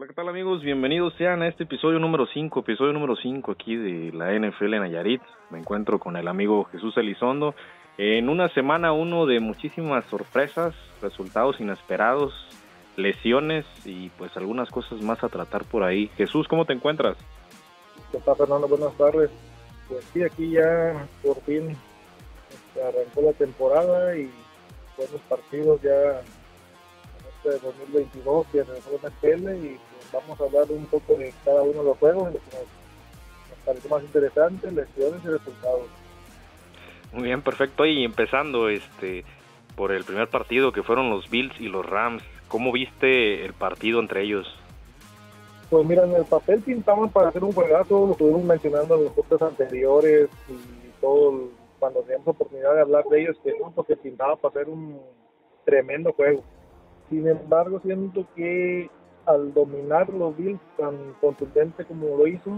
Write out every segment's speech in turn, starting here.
Hola, ¿qué tal amigos? Bienvenidos sean a este episodio número 5, episodio número 5 aquí de la NFL en Nayarit. Me encuentro con el amigo Jesús Elizondo. En una semana uno de muchísimas sorpresas, resultados inesperados, lesiones y pues algunas cosas más a tratar por ahí. Jesús, ¿cómo te encuentras? ¿Qué tal Fernando? Buenas tardes. Pues sí, aquí ya por fin arrancó la temporada y buenos partidos ya en este 2022 y en el NFL y pues vamos a hablar un poco de cada uno de los juegos, lo que nos, nos pareció más interesante, lesiones y resultados. Muy bien, perfecto. Y empezando este por el primer partido que fueron los Bills y los Rams, ¿cómo viste el partido entre ellos? Pues mira, en el papel pintaban para hacer un juegazo, lo estuvimos mencionando en los cortes anteriores y todo cuando teníamos oportunidad de hablar de ellos, que porque pintaba para hacer un tremendo juego. Sin embargo, siento que al dominar los Bills tan contundente como lo hizo,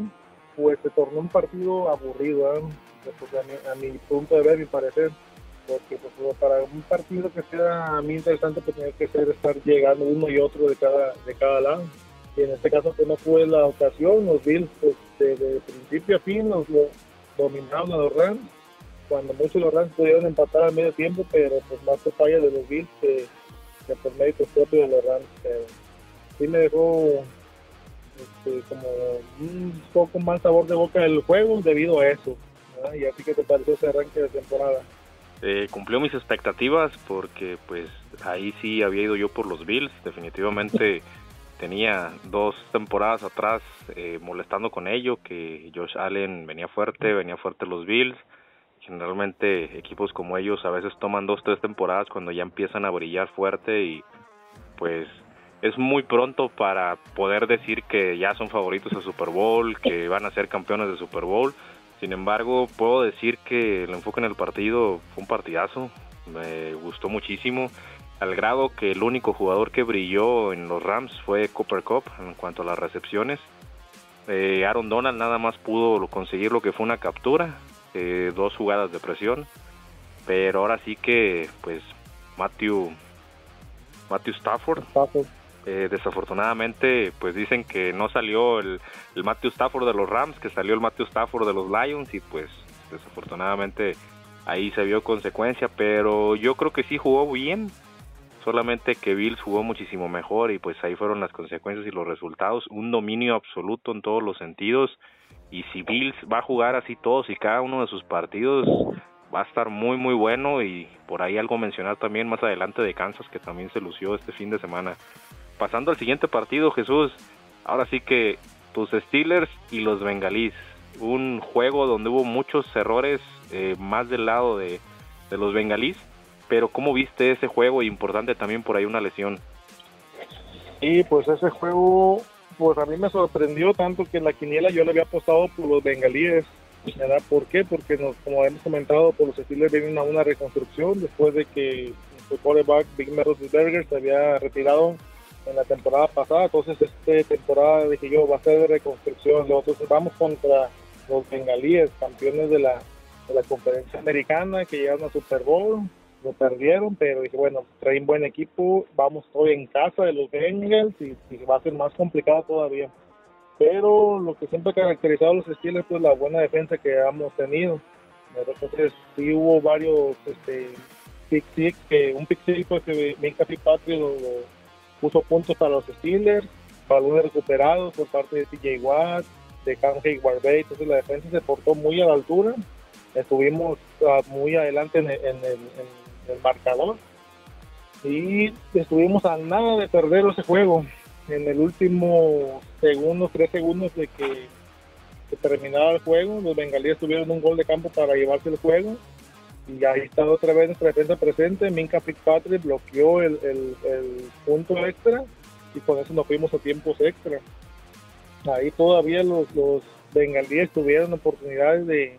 pues se tornó un partido aburrido, ¿eh? A, mi, a, mi, punto de ver y parecer, porque pues, para un partido que sea a mí interesante, pues tiene que ser estar llegando uno y otro de cada, de cada lado. Y en este caso, pues no fue la ocasión, los Bills, pues de, principio a fin, los, los dominaron a los Rams, cuando muchos los Rams pudieron empatar al medio tiempo, pero pues más se falla de los Bills que por mérito propio de los Rams. Pero sí me dejó este, como un poco mal sabor de boca del juego debido a eso. Y así que te pareció ese arranque de temporada. Eh, cumplió mis expectativas porque pues ahí sí había ido yo por los Bills, definitivamente tenía dos temporadas atrás eh, molestando con ello, que Josh Allen venía fuerte, venía fuerte los Bills, generalmente equipos como ellos a veces toman dos, tres temporadas cuando ya empiezan a brillar fuerte y pues es muy pronto para poder decir que ya son favoritos a Super Bowl, que van a ser campeones de Super Bowl, sin embargo, puedo decir que el enfoque en el partido fue un partidazo, me gustó muchísimo, al grado que el único jugador que brilló en los Rams fue Cooper Cup en cuanto a las recepciones. Eh, Aaron Donald nada más pudo conseguir lo que fue una captura, eh, dos jugadas de presión, pero ahora sí que pues Matthew, Matthew Stafford, Stafford. eh, desafortunadamente, pues dicen que no salió el, el, Matthew Stafford de los Rams, que salió el Matthew Stafford de los Lions y pues desafortunadamente ahí se vio consecuencia, pero yo creo que sí jugó bien, solamente que Bills jugó muchísimo mejor y pues ahí fueron las consecuencias y los resultados, un dominio absoluto en todos los sentidos y si Bills va a jugar así todos y cada uno de sus partidos va a estar muy muy bueno y por ahí algo mencionar también más adelante de Kansas que también se lució este fin de semana pasando al siguiente partido, Jesús, ahora sí que tus Steelers y los Bengalís, un juego donde hubo muchos errores eh, más del lado de, de, los Bengalís, pero ¿cómo viste ese juego? Importante también por ahí una lesión. Y pues ese juego, pues a mí me sorprendió tanto que en la quiniela yo le había apostado por los Bengalíes. ¿verdad? ¿Por qué? Porque nos, como hemos comentado, por los Steelers vienen a una reconstrucción después de que su quarterback Big Berger se había retirado en la temporada pasada, entonces esta temporada dije yo va a ser de reconstrucción, nosotros vamos contra los bengalíes, campeones de la, de la conferencia americana que llegaron a Super Bowl, lo perdieron, pero dije bueno, traen buen equipo, vamos hoy en casa de los Bengals y, y, va a ser más complicado todavía. Pero lo que siempre ha caracterizado a los Steelers pues la buena defensa que hemos tenido. Entonces sí hubo varios este, pick six, que un pick six pues que Minka Fitzpatrick lo, lo puso puntos para los Steelers, balones recuperados por parte de TJ Watt, de Cam Hayward entonces la defensa se portó muy a la altura, estuvimos uh, muy adelante en en, el, en el, marcador y estuvimos a nada de perder ese juego. En el último segundo, tres segundos de que terminaba el juego, los bengalíes tuvieron un gol de campo para llevarse el juego y ahí está otra vez nuestra defensa presente. Minka Fitzpatrick bloqueó el, el, el, punto extra y con eso nos fuimos a tiempos extra. Ahí todavía los, los bengalíes tuvieron oportunidades de,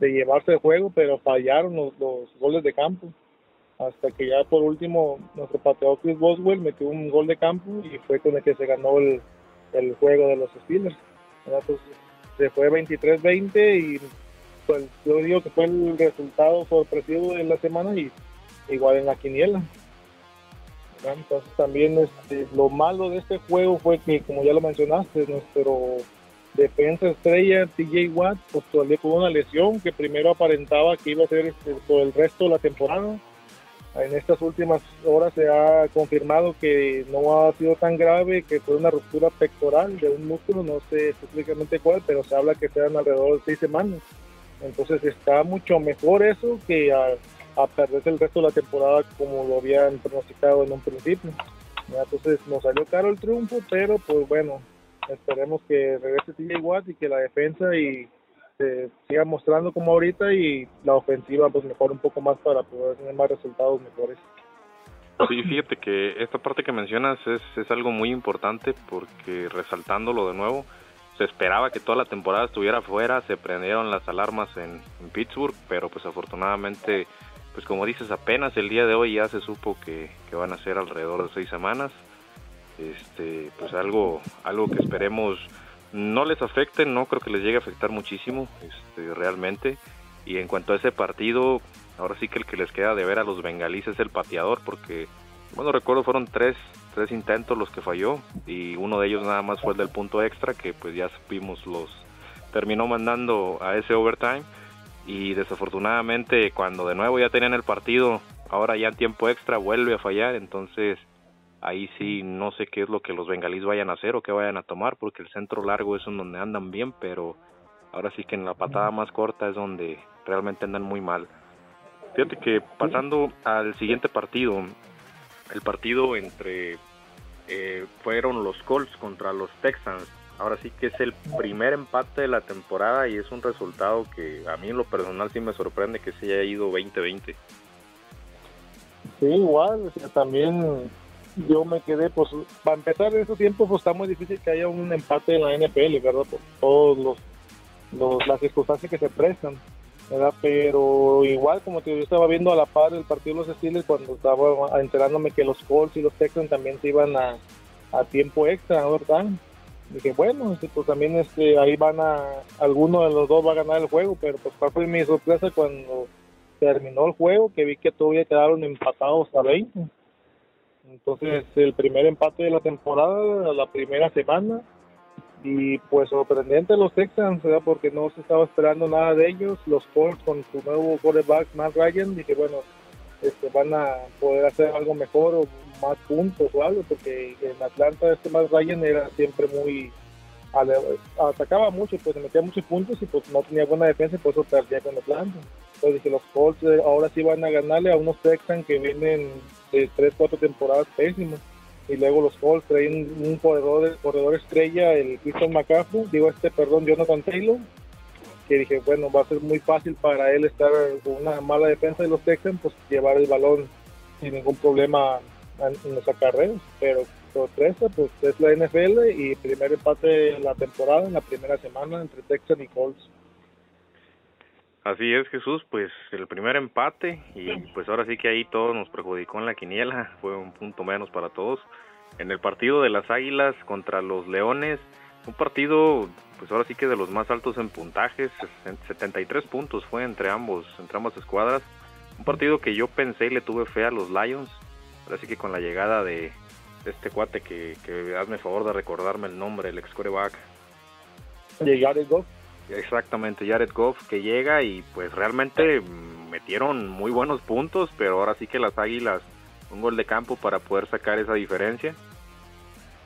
de llevarse el juego, pero fallaron los, los, goles de campo. Hasta que ya por último nuestro pateador Chris Boswell metió un gol de campo y fue con el que se ganó el, el juego de los Steelers. Entonces se fue 23-20 y pues yo digo que fue el resultado sorpresivo de la semana y igual en la quiniela. Entonces también este, lo malo de este juego fue que, como ya lo mencionaste, nuestro defensa estrella TJ Watt pues con una lesión que primero aparentaba que iba a ser este, por el resto de la temporada. En estas últimas horas se ha confirmado que no ha sido tan grave, que fue una ruptura pectoral de un músculo, no sé específicamente cuál, pero se habla que sean alrededor de seis semanas. Entonces está mucho mejor eso que a, perderse el resto de la temporada como lo habían pronosticado en un principio. Entonces nos salió caro el triunfo, pero pues bueno, esperemos que regrese TJ Watt y que la defensa y se siga mostrando como ahorita y la ofensiva pues mejore un poco más para poder tener más resultados mejores. Sí, fíjate que esta parte que mencionas es, es algo muy importante porque resaltándolo de nuevo, se esperaba que toda la temporada estuviera fuera, se prendieron las alarmas en, Pittsburgh, pero pues afortunadamente, pues como dices, apenas el día de hoy ya se supo que, que van a ser alrededor de seis semanas este pues algo algo que esperemos no les afecte no creo que les llegue a afectar muchísimo este realmente. Y en cuanto a ese partido ahora sí que el que les queda de ver a los bengalíes es el pateador porque bueno recuerdo fueron tres tres intentos los que falló y uno de ellos nada más fue el del punto extra que pues ya supimos los terminó mandando a ese overtime. Y desafortunadamente cuando de nuevo ya tenían el partido ahora ya en tiempo extra vuelve a fallar entonces ahí sí no sé qué es lo que los bengalíes vayan a hacer o qué vayan a tomar, porque el centro largo es en donde andan bien, pero ahora sí que en la patada más corta es donde realmente andan muy mal. Fíjate que pasando al siguiente partido, el partido entre eh, fueron los Colts contra los Texans. Ahora sí que es el primer empate de la temporada y es un resultado que a mí en lo personal sí me sorprende que se haya ido 20-20. Sí, igual, también yo me quedé, pues, para empezar en esos tiempos, pues está muy difícil que haya un empate en la NPL, ¿verdad? Por todos los, las circunstancias que se prestan, ¿verdad? Pero igual, como que yo estaba viendo a la par el partido de los Steelers cuando estaba enterándome que los Colts y los Texans también se iban a, a tiempo extra, ¿verdad? Dije, bueno, este, pues también este, ahí van a, alguno de los dos va a ganar el juego, pero pues cuál fue mi sorpresa cuando terminó el juego, que vi que todavía quedaron empatados a 20 entonces, el primer empate de la temporada, la primera semana, y pues sorprendente los Texans, ¿verdad? porque no se estaba esperando nada de ellos. Los Colts con su nuevo quarterback, Matt Ryan, dije, bueno, este, van a poder hacer algo mejor o más puntos o algo, porque en Atlanta este Matt Ryan era siempre muy... atacaba mucho, pues metía muchos puntos y pues no tenía buena defensa y por eso perdía con Atlanta. Entonces dije, los Colts ahora sí van a ganarle a unos Texans que vienen de tres, cuatro temporadas pésimos. Y luego los Colts traen un corredor, corredor estrella, el Christian McCaffrey, digo este, perdón, Jonathan Taylor, que dije, bueno, va a ser muy fácil para él estar con una mala defensa de los Texans, pues llevar el balón sin ningún problema en los acarreos, pero sorpresa, pues es la NFL y primer empate de la temporada en la primera semana entre Texans y Colts. Así es, Jesús, pues el primer empate y pues ahora sí que ahí todo nos perjudicó en la quiniela, fue un punto menos para todos. En el partido de las Águilas contra los Leones, un partido pues ahora sí que de los más altos en puntajes, 73 puntos fue entre ambos, entre ambas escuadras. Un partido que yo pensé y le tuve fe a los Lions, ahora sí que con la llegada de, este cuate que, que hazme favor de recordarme el nombre, el ex coreback. Llegar el Exactamente, Jared Goff que llega y pues realmente metieron muy buenos puntos, pero ahora sí que las Águilas un gol de campo para poder sacar esa diferencia.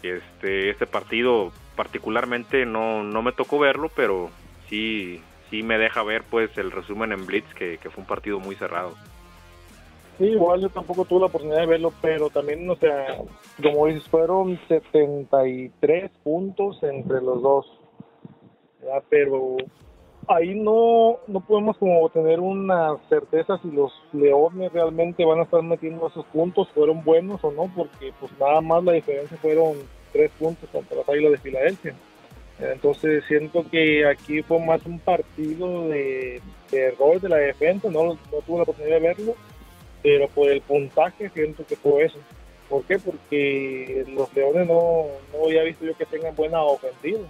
Este este partido particularmente no, no me tocó verlo, pero sí sí me deja ver pues el resumen en Blitz que, fue un partido muy cerrado. Sí, igual yo tampoco tuve la oportunidad de verlo, pero también, o sea, como dices, fueron 73 puntos entre los dos pero ahí no, no podemos como tener una certeza si los Leones realmente van a estar metiendo esos puntos, fueron buenos o no, porque pues nada más la diferencia fueron tres puntos contra las Águilas de Filadelfia. Entonces siento que aquí fue más un partido de, error de la defensa, no, no tuve la oportunidad de verlo, pero por el puntaje siento que fue eso. ¿Por qué? Porque los Leones no, no había visto yo que tengan buena ofensiva.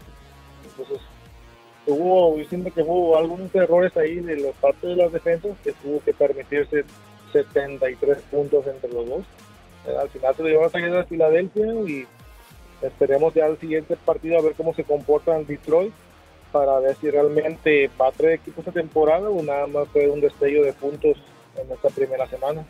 Entonces hubo, yo siento que hubo algunos errores ahí de la parte de las defensas que tuvo que permitirse 73 puntos entre los dos. Al final se lo llevan a salir a Filadelfia y esperemos ya el siguiente partido a ver cómo se comporta en Detroit para ver si realmente va a traer equipo esta temporada o nada más fue un destello de puntos en esta primera semana.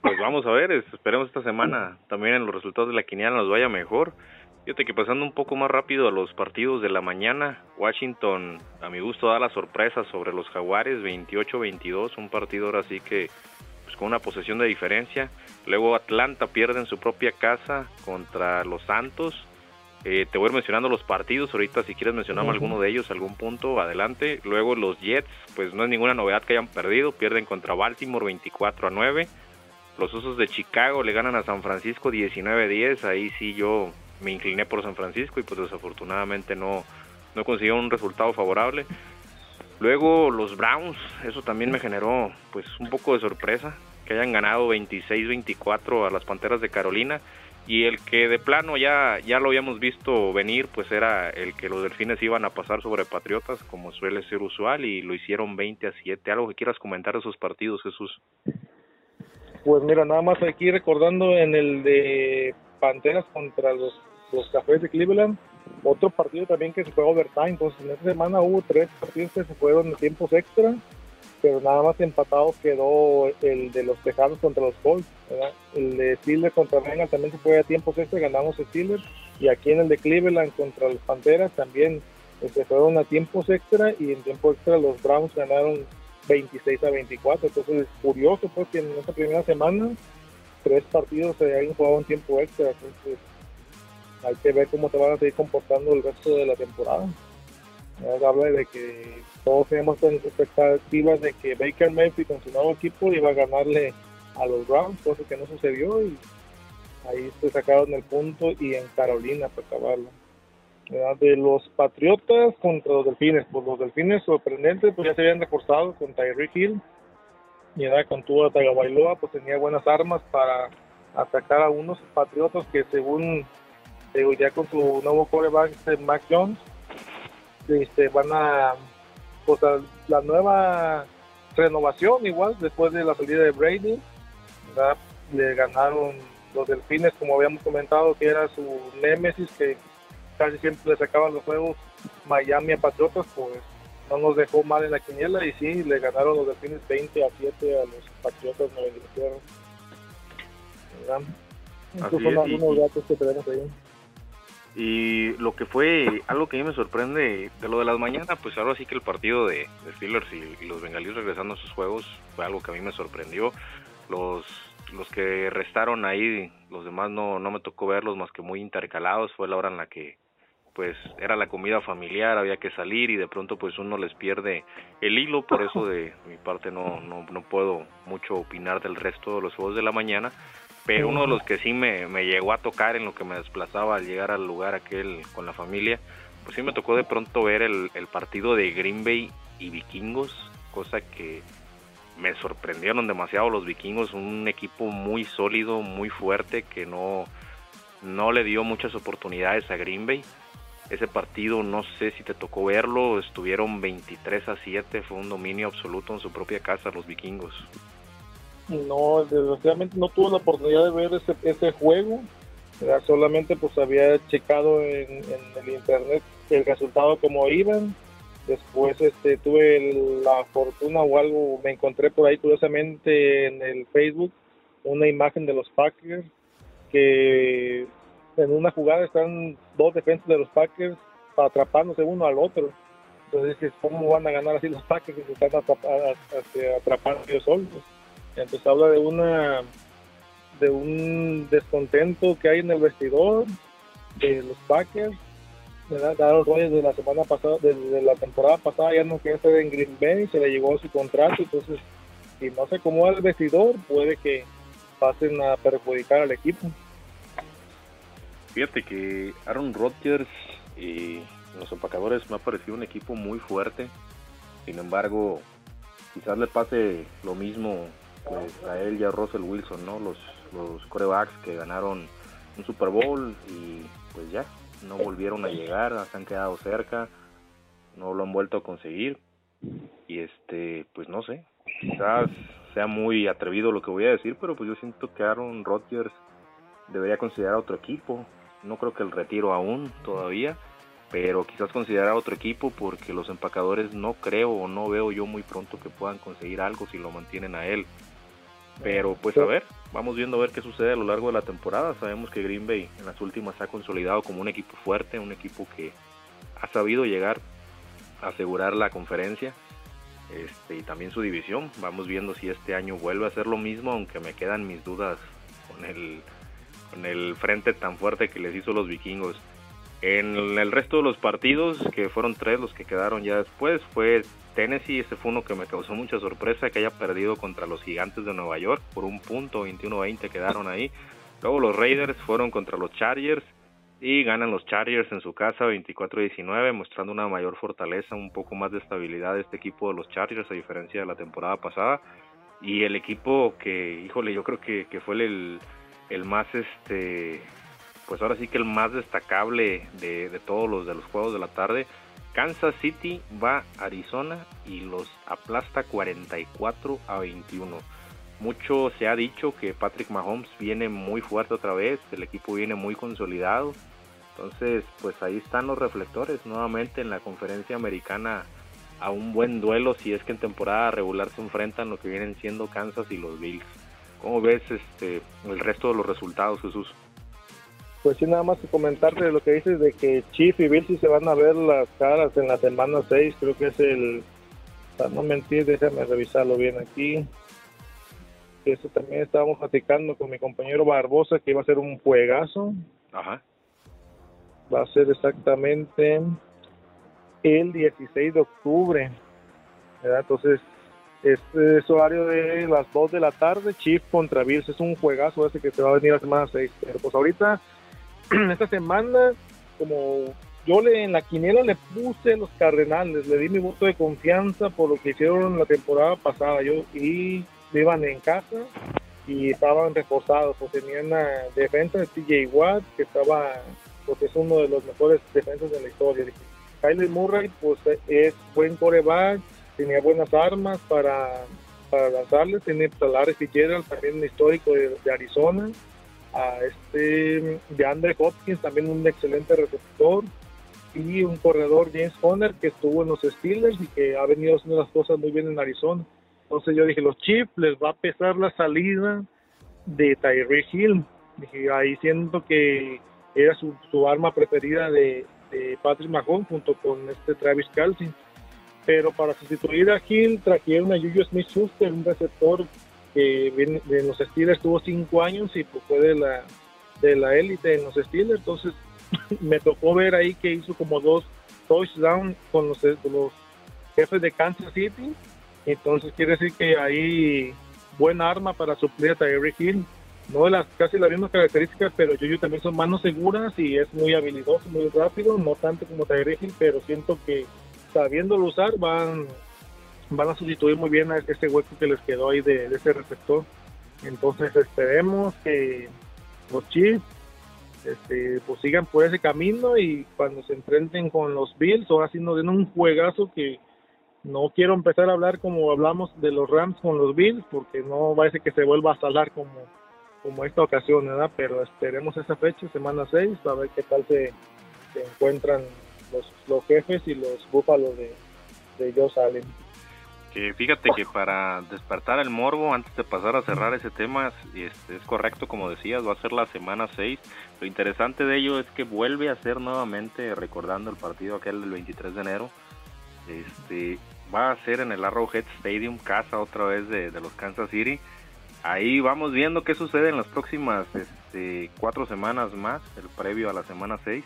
Pues vamos a ver, esperemos esta semana también en los resultados de la quiniela nos vaya mejor. Fíjate que pasando un poco más rápido a los partidos de la mañana, Washington a mi gusto da la sorpresa sobre los Jaguares 28-22, un partido ahora sí que pues, con una posesión de diferencia. Luego Atlanta pierde en su propia casa contra los Santos. Eh, te voy a ir mencionando los partidos, ahorita si quieres mencionar alguno de ellos, algún punto, adelante. Luego los Jets, pues no es ninguna novedad que hayan perdido, pierden contra Baltimore 24 a 9. Los Osos de Chicago le ganan a San Francisco 19-10. Ahí sí yo me incliné por San Francisco y pues desafortunadamente no, no consiguió un resultado favorable. Luego los Browns, eso también me generó pues un poco de sorpresa que hayan ganado 26-24 a las Panteras de Carolina y el que de plano ya ya lo habíamos visto venir pues era el que los Delfines iban a pasar sobre Patriotas como suele ser usual y lo hicieron 20 a 7. Algo que quieras comentar de esos partidos, Jesús. Pues mira, nada más aquí recordando en el de Panteras contra los, los Cafés de Cleveland, otro partido también que se fue overtime. Entonces, en esta semana hubo tres partidos que se fueron en tiempos extra, pero nada más empatado quedó el de los Tejanos contra los Colts. El de Steelers contra Bengals también se fue a tiempos extra, ganamos Steelers. Y aquí en el de Cleveland contra los Panteras también se fueron a tiempos extra y en tiempo extra los Browns ganaron 26 a 24. Entonces es curioso pues que en esta primera semana tres partidos se hayan jugado en tiempo extra. Entonces hay que ver cómo se van a seguir comportando el resto de la temporada. Habla de que todos tenemos expectativas de que Baker Mayfield con su nuevo equipo iba a ganarle a los Browns, cosa que no sucedió y ahí se sacaron el punto y en Carolina para acabarlo de los Patriotas contra los Delfines. Pues los Delfines sorprendentes, pues ya se habían reforzado con Tyreek Hill y era con Tua Tagovailoa, pues tenía buenas armas para atacar a unos Patriotas que según digo, ya con su nuevo coreback, este Mac Jones, este, van a, pues la nueva renovación igual después de la salida de Brady, le ganaron los delfines como habíamos comentado que era su némesis que casi siempre le sacaban los juegos Miami a Patriotas, pues no nos dejó mal en la quiniela y sí, le ganaron los Delfines 20 a 7 a los Patriotas Nueva Inglaterra. Estos son algunos datos que tenemos ahí. Y lo que fue algo que a mí me sorprende de lo de las mañanas, pues ahora sí que el partido de, Steelers y, los bengalíes regresando a sus juegos fue algo que a mí me sorprendió. Los, los que restaron ahí, los demás no, no me tocó verlos más que muy intercalados, fue la hora en la que pues era la comida familiar, había que salir y de pronto pues uno les pierde el hilo, por eso de mi parte no, no, no puedo mucho opinar del resto de los juegos de la mañana, pero uno de los que sí me, me llegó a tocar en lo que me desplazaba al llegar al lugar aquel con la familia, pues sí me tocó de pronto ver el, el partido de Green Bay y Vikingos, cosa que me sorprendieron demasiado los Vikingos, un equipo muy sólido, muy fuerte, que no, no le dio muchas oportunidades a Green Bay ese partido no sé si te tocó verlo, estuvieron 23 a 7, fue un dominio absoluto en su propia casa los vikingos. No, desgraciadamente no tuve la oportunidad de ver ese, ese juego, solamente pues había checado en, el internet el resultado como iban, después este tuve la fortuna o algo, me encontré por ahí curiosamente en el Facebook una imagen de los Packers que en una jugada están dos defensas de los Packers atrapándose uno al otro. Entonces, ¿cómo van a ganar así los Packers que se están atrapando ellos solos? Entonces habla de una de un descontento que hay en el vestidor de los Packers. ¿verdad? Aaron Rodgers de la semana pasada, desde la temporada pasada ya no quiere estar en Green Bay, se le llegó su contrato, entonces si no se acomoda el vestidor puede que pasen a perjudicar al equipo. Fíjate que Aaron Rodgers y los empacadores me ha parecido un equipo muy fuerte. Sin embargo, quizás le pase lo mismo pues, a él y a Russell Wilson, ¿no? Los, los corebacks que ganaron un Super Bowl y pues ya, no volvieron a llegar, se han quedado cerca, no lo han vuelto a conseguir. Y este, pues no sé, quizás sea muy atrevido lo que voy a decir, pero pues yo siento que Aaron Rodgers debería considerar otro equipo. No creo que el retiro aún todavía, pero quizás considerar otro equipo porque los empacadores no creo o no veo yo muy pronto que puedan conseguir algo si lo mantienen a él. Pero pues a ver, vamos viendo a ver qué sucede a lo largo de la temporada. Sabemos que Green Bay en las últimas se ha consolidado como un equipo fuerte, un equipo que ha sabido llegar a asegurar la conferencia este, y también su división. Vamos viendo si este año vuelve a ser lo mismo, aunque me quedan mis dudas con el, con el frente tan fuerte que les hizo los vikingos. En el resto de los partidos, que fueron tres los que quedaron ya después, fue Tennessee, ese fue uno que me causó mucha sorpresa que haya perdido contra los gigantes de Nueva York por un punto, 21-20 quedaron ahí. Luego los Raiders fueron contra los Chargers y ganan los Chargers en su casa 24-19, mostrando una mayor fortaleza, un poco más de estabilidad de este equipo de los Chargers a diferencia de la temporada pasada. Y el equipo que, híjole, yo creo que, que fue el, el más este pues ahora sí que el más destacable de, todos los de los juegos de la tarde. Kansas City va a Arizona y los aplasta 44 a 21. Mucho se ha dicho que Patrick Mahomes viene muy fuerte otra vez, el equipo viene muy consolidado. Entonces, pues ahí están los reflectores nuevamente en la conferencia americana a un buen duelo si es que en temporada regular se enfrentan lo que vienen siendo Kansas y los Bills. ¿Cómo ves este el resto de los resultados, Jesús? Pues sí, nada más comentarte de lo que dices de que Chief y Bill sí se van a ver las caras en la semana 6, creo que es el, para no mentir, déjame revisarlo bien aquí. Eso también estábamos platicando con mi compañero Barbosa, que iba a ser un juegazo. Ajá. Va a ser exactamente el 16 de octubre. Entonces, este es horario de las 2 de la tarde, Chief contra Bills, es un juegazo ese que se va a venir la semana 6. Pero pues ahorita esta semana, como yo le en la quiniela le puse los Cardenales, le di mi voto de confianza por lo que hicieron la temporada pasada. Yo y iban en casa y estaban reforzados, o tenían defensa de TJ Watt que estaba, pues es uno de los mejores defensas de la historia. Kyler Murray, pues es buen coreback, tenía buenas armas para, para lanzarles, tiene Talares Fitzgerald, también un histórico de Arizona a este de Andre Hopkins, también un excelente receptor, y un corredor James Conner que estuvo en los Steelers y que ha venido haciendo las cosas muy bien en Arizona. Entonces yo dije, los Chiefs les va a pesar la salida de Tyree Hill. Dije, ahí siento que era su, su arma preferida de, de, Patrick Mahomes junto con este Travis Kelsey. Pero para sustituir a Hill trajeron a Juju Smith-Schuster, un receptor que viene de los Steelers tuvo cinco años y pues fue de la de la élite en los Steelers. Entonces me tocó ver ahí que hizo como dos touchdowns con los, los jefes de Kansas City. Entonces quiere decir que ahí buena arma para suplir a Tyreek Hill. No de las casi las mismas características pero yo también son manos seguras y es muy habilidoso muy rápido. No tanto como Tyreek Hill pero siento que sabiéndolo usar van van a sustituir muy bien a ese hueco que les quedó ahí de, ese receptor. Entonces esperemos que los Chiefs este, pues sigan por ese camino y cuando se enfrenten con los Bills, ahora sí nos den un juegazo que no quiero empezar a hablar como hablamos de los Rams con los Bills, porque no ser que se vuelva a salar como, como esta ocasión, ¿verdad? Pero esperemos esa fecha, semana 6, a ver qué tal se, encuentran los, los jefes y los búfalos de, de Joe Allen. Que fíjate que para despertar el morbo, antes de pasar a cerrar ese tema, este, es correcto, como decías, va a ser la semana 6. Lo interesante de ello es que vuelve a ser nuevamente, recordando el partido aquel del 23 de enero, este, va a ser en el Arrowhead Stadium, casa otra vez de, los Kansas City. Ahí vamos viendo qué sucede en las próximas este, cuatro semanas más, el previo a la semana 6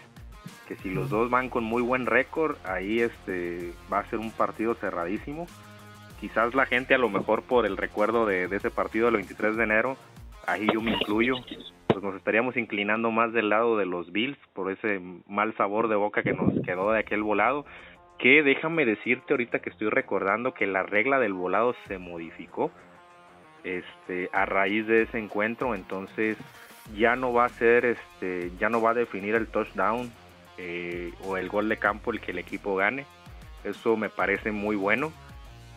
que si los dos van con muy buen récord, ahí este va a ser un partido cerradísimo quizás la gente a lo mejor por el recuerdo de, ese partido del 23 de enero, ahí yo me incluyo, pues nos estaríamos inclinando más del lado de los Bills por ese mal sabor de boca que nos quedó de aquel volado, que déjame decirte ahorita que estoy recordando que la regla del volado se modificó este a raíz de ese encuentro, entonces ya no va a ser este ya no va a definir el touchdown eh, o el gol de campo el que el equipo gane. Eso me parece muy bueno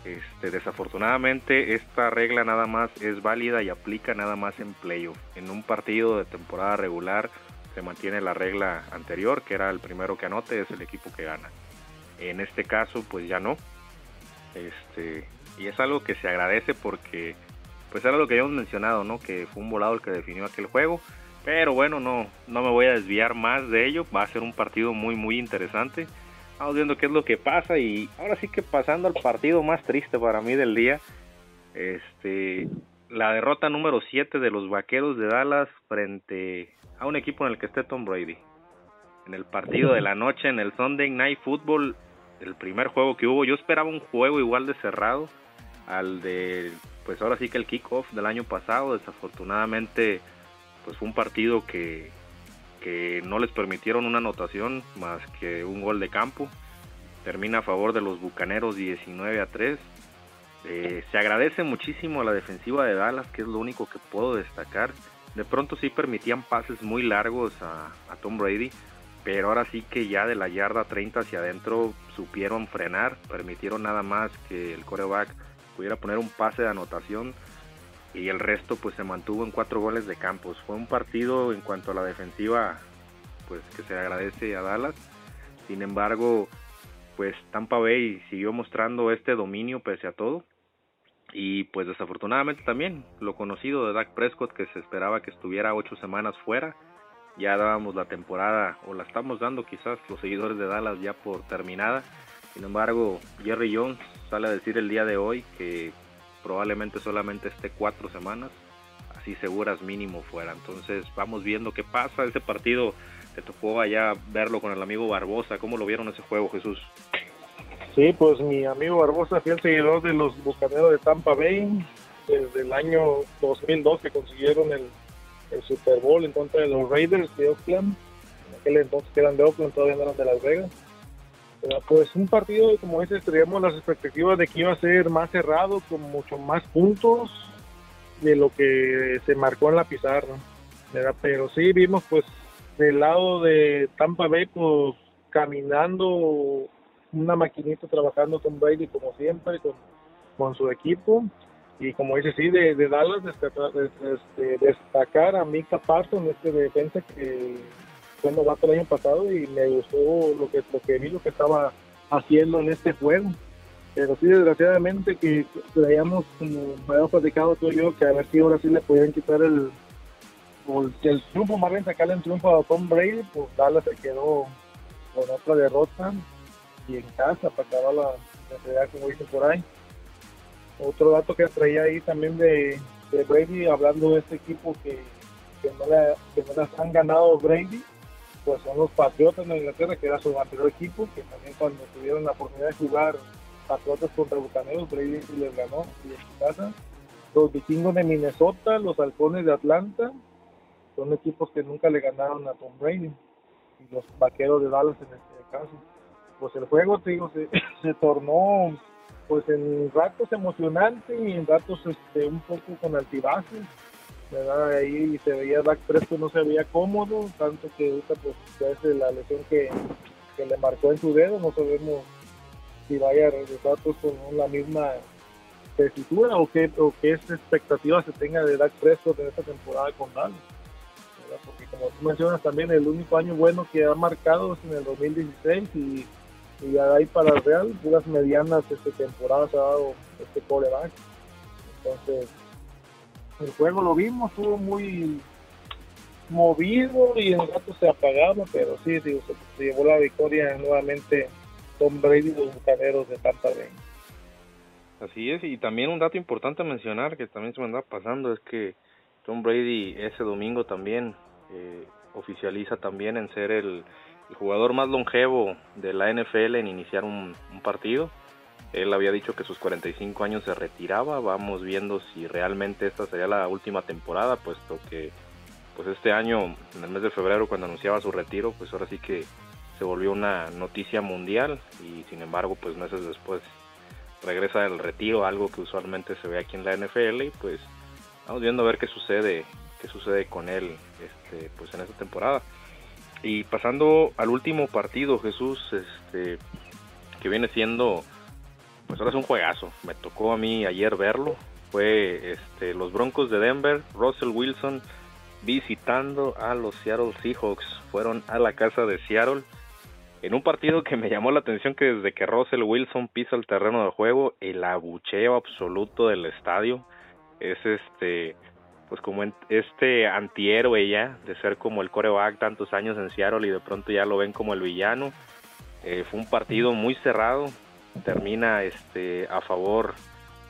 Este, desafortunadamente esta regla nada más es válida y aplica nada más en playoff. En un partido de temporada regular se mantiene la regla anterior, que era el primero que anote es el equipo que gana. En este caso, pues ya no. Este, y es algo que se agradece porque pues era lo que habíamos mencionado, ¿no? Que fue un volado el que definió aquel juego. Pero bueno, no, no me voy a desviar más de ello. Va a ser un partido muy, muy interesante. Vamos viendo qué es lo que pasa. Y ahora sí que pasando al partido más triste para mí del día. Este, la derrota número 7 de los Vaqueros de Dallas frente a un equipo en el que esté Tom Brady. En el partido de la noche, en el Sunday Night Football, el primer juego que hubo, yo esperaba un juego igual de cerrado al de pues ahora sí que el kickoff del año pasado, desafortunadamente, pues fue un partido que, no les permitieron una anotación más que un gol de campo. Termina a favor de los Bucaneros 19 a 3. Eh, se agradece muchísimo a la defensiva de Dallas, que es lo único que puedo destacar. De pronto sí permitían pases muy largos a, a Tom Brady, pero ahora sí que ya de la yarda 30 hacia adentro supieron frenar, permitieron nada más que el coreback pudiera poner un pase de anotación y el resto pues se mantuvo en cuatro goles de campos. Fue un partido en cuanto a la defensiva pues que se agradece a Dallas. Sin embargo, pues Tampa Bay siguió mostrando este dominio pese a todo. Y pues desafortunadamente también lo conocido de Dak Prescott que se esperaba que estuviera ocho semanas fuera. Ya dábamos la temporada o la estamos dando quizás los seguidores de Dallas ya por terminada. Sin embargo, Jerry Jones sale a decir el día de hoy que probablemente solamente esté cuatro semanas, así seguras mínimo fuera. Entonces vamos viendo qué pasa. Ese partido te tocó allá verlo con el amigo Barbosa. ¿Cómo lo vieron ese juego, Jesús? Sí, pues mi amigo Barbosa fue el seguidor de los Bucaneros de Tampa Bay desde el año 2002 que consiguieron el, el Super Bowl en contra de los Raiders de Oakland. En aquel entonces que eran de Oakland, todavía no eran de Las Vegas pues un partido, como dices, teníamos las expectativas de que iba a ser más cerrado, con mucho más puntos de lo que se marcó en la pizarra. Pero sí vimos pues del lado de Tampa Bay pues caminando una maquinita trabajando con Brady como siempre, con, con su equipo. Y como dice, sí, de, Dallas destacar, este, destacar a Mika Parsons, este defensa que fue novato el año pasado y me gustó lo que, lo que vi, lo que estaba haciendo en este juego. Pero sí, desgraciadamente, que creíamos, como habíamos platicado tú y yo, que a ver si ahora sí le podían quitar el, el triunfo, más bien sacarle el triunfo a Tom Brady, pues Dallas se quedó con otra derrota y en casa para acabar la, la como dicen por ahí. Otro dato que traía ahí también de, de Brady, hablando de este equipo que, que, no, le, que no les han ganado Brady, pues son los Patriotas de Inglaterra, que era su anterior equipo, que también cuando tuvieron la oportunidad de jugar Patriotas contra Bucaneros, Brady les ganó y en su. Los vikingos de Minnesota, los halcones de Atlanta, son equipos que nunca le ganaron a Tom Brady. Y los vaqueros de Dallas en este caso. Pues el juego, te digo, se, se tornó pues en ratos emocionante y en ratos este, un poco con altibajos ¿verdad? Ahí se veía Dak Prescott no se veía cómodo, tanto que ahorita pues ya es la lesión que, le marcó en su dedo, no sabemos si vaya a regresar pues con la misma tesitura o qué, o qué expectativa se tenga de Dak Prescott en esta temporada con Dallas. Porque como tú mencionas también, el único año bueno que ha marcado es en el 2016 y, y ahí para el Real, puras medianas esta temporada se ha dado este coreback. Entonces, el juego lo vimos, estuvo muy movido y en rato se apagaba, pero sí, se, llevó la victoria nuevamente Tom Brady y los bucaneros de Tampa Bay. Así es, y también un dato importante a mencionar que también se me anda pasando es que Tom Brady ese domingo también eh, oficializa también en ser el, jugador más longevo de la NFL en iniciar un partido él había dicho que sus 45 años se retiraba. Vamos viendo si realmente esta sería la última temporada, puesto que pues este año, en el mes de febrero, cuando anunciaba su retiro, pues ahora sí que se volvió una noticia mundial y sin embargo, pues meses después regresa del retiro, algo que usualmente se ve aquí en la NFL y pues vamos viendo a ver qué sucede, qué sucede con él este, pues en esta temporada. Y pasando al último partido, Jesús, este, que viene siendo pues ahora es un juegazo. Me tocó a mí ayer verlo. Fue este, los Broncos de Denver, Russell Wilson visitando a los Seattle Seahawks. Fueron a la casa de Seattle en un partido que me llamó la atención que desde que Russell Wilson pisa el terreno de juego, el abucheo absoluto del estadio es este pues como este antihéroe ya de ser como el coreback tantos años en Seattle y de pronto ya lo ven como el villano. Eh, fue un partido muy cerrado, termina este a favor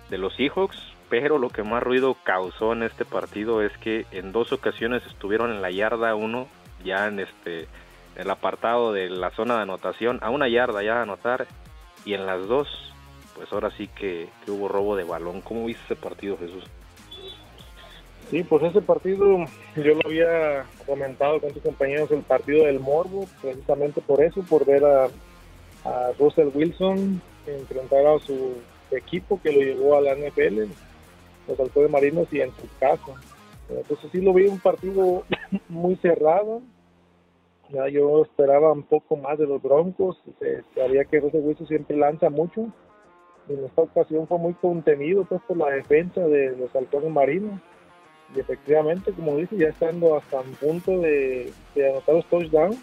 de los Seahawks, pero lo que más ruido causó en este partido es que en dos ocasiones estuvieron en la yarda uno ya en este el apartado de la zona de anotación a una yarda ya de anotar y en las dos pues ahora sí que, hubo robo de balón. ¿Cómo viste ese partido Jesús? Sí, pues ese partido yo lo había comentado con tus compañeros, el partido del Morbo, precisamente por eso, por ver a Russell Wilson enfrentar a su equipo que lo llevó a la NFL, los de Marinos y en su casa. Entonces sí lo vi un partido muy cerrado, ya yo esperaba un poco más de los Broncos. sabía que José Wilson siempre lanza mucho. En esta ocasión fue muy contenido pues, por la defensa de los halcones marinos. Y efectivamente, como dice, ya estando hasta un punto de, anotar los touchdowns,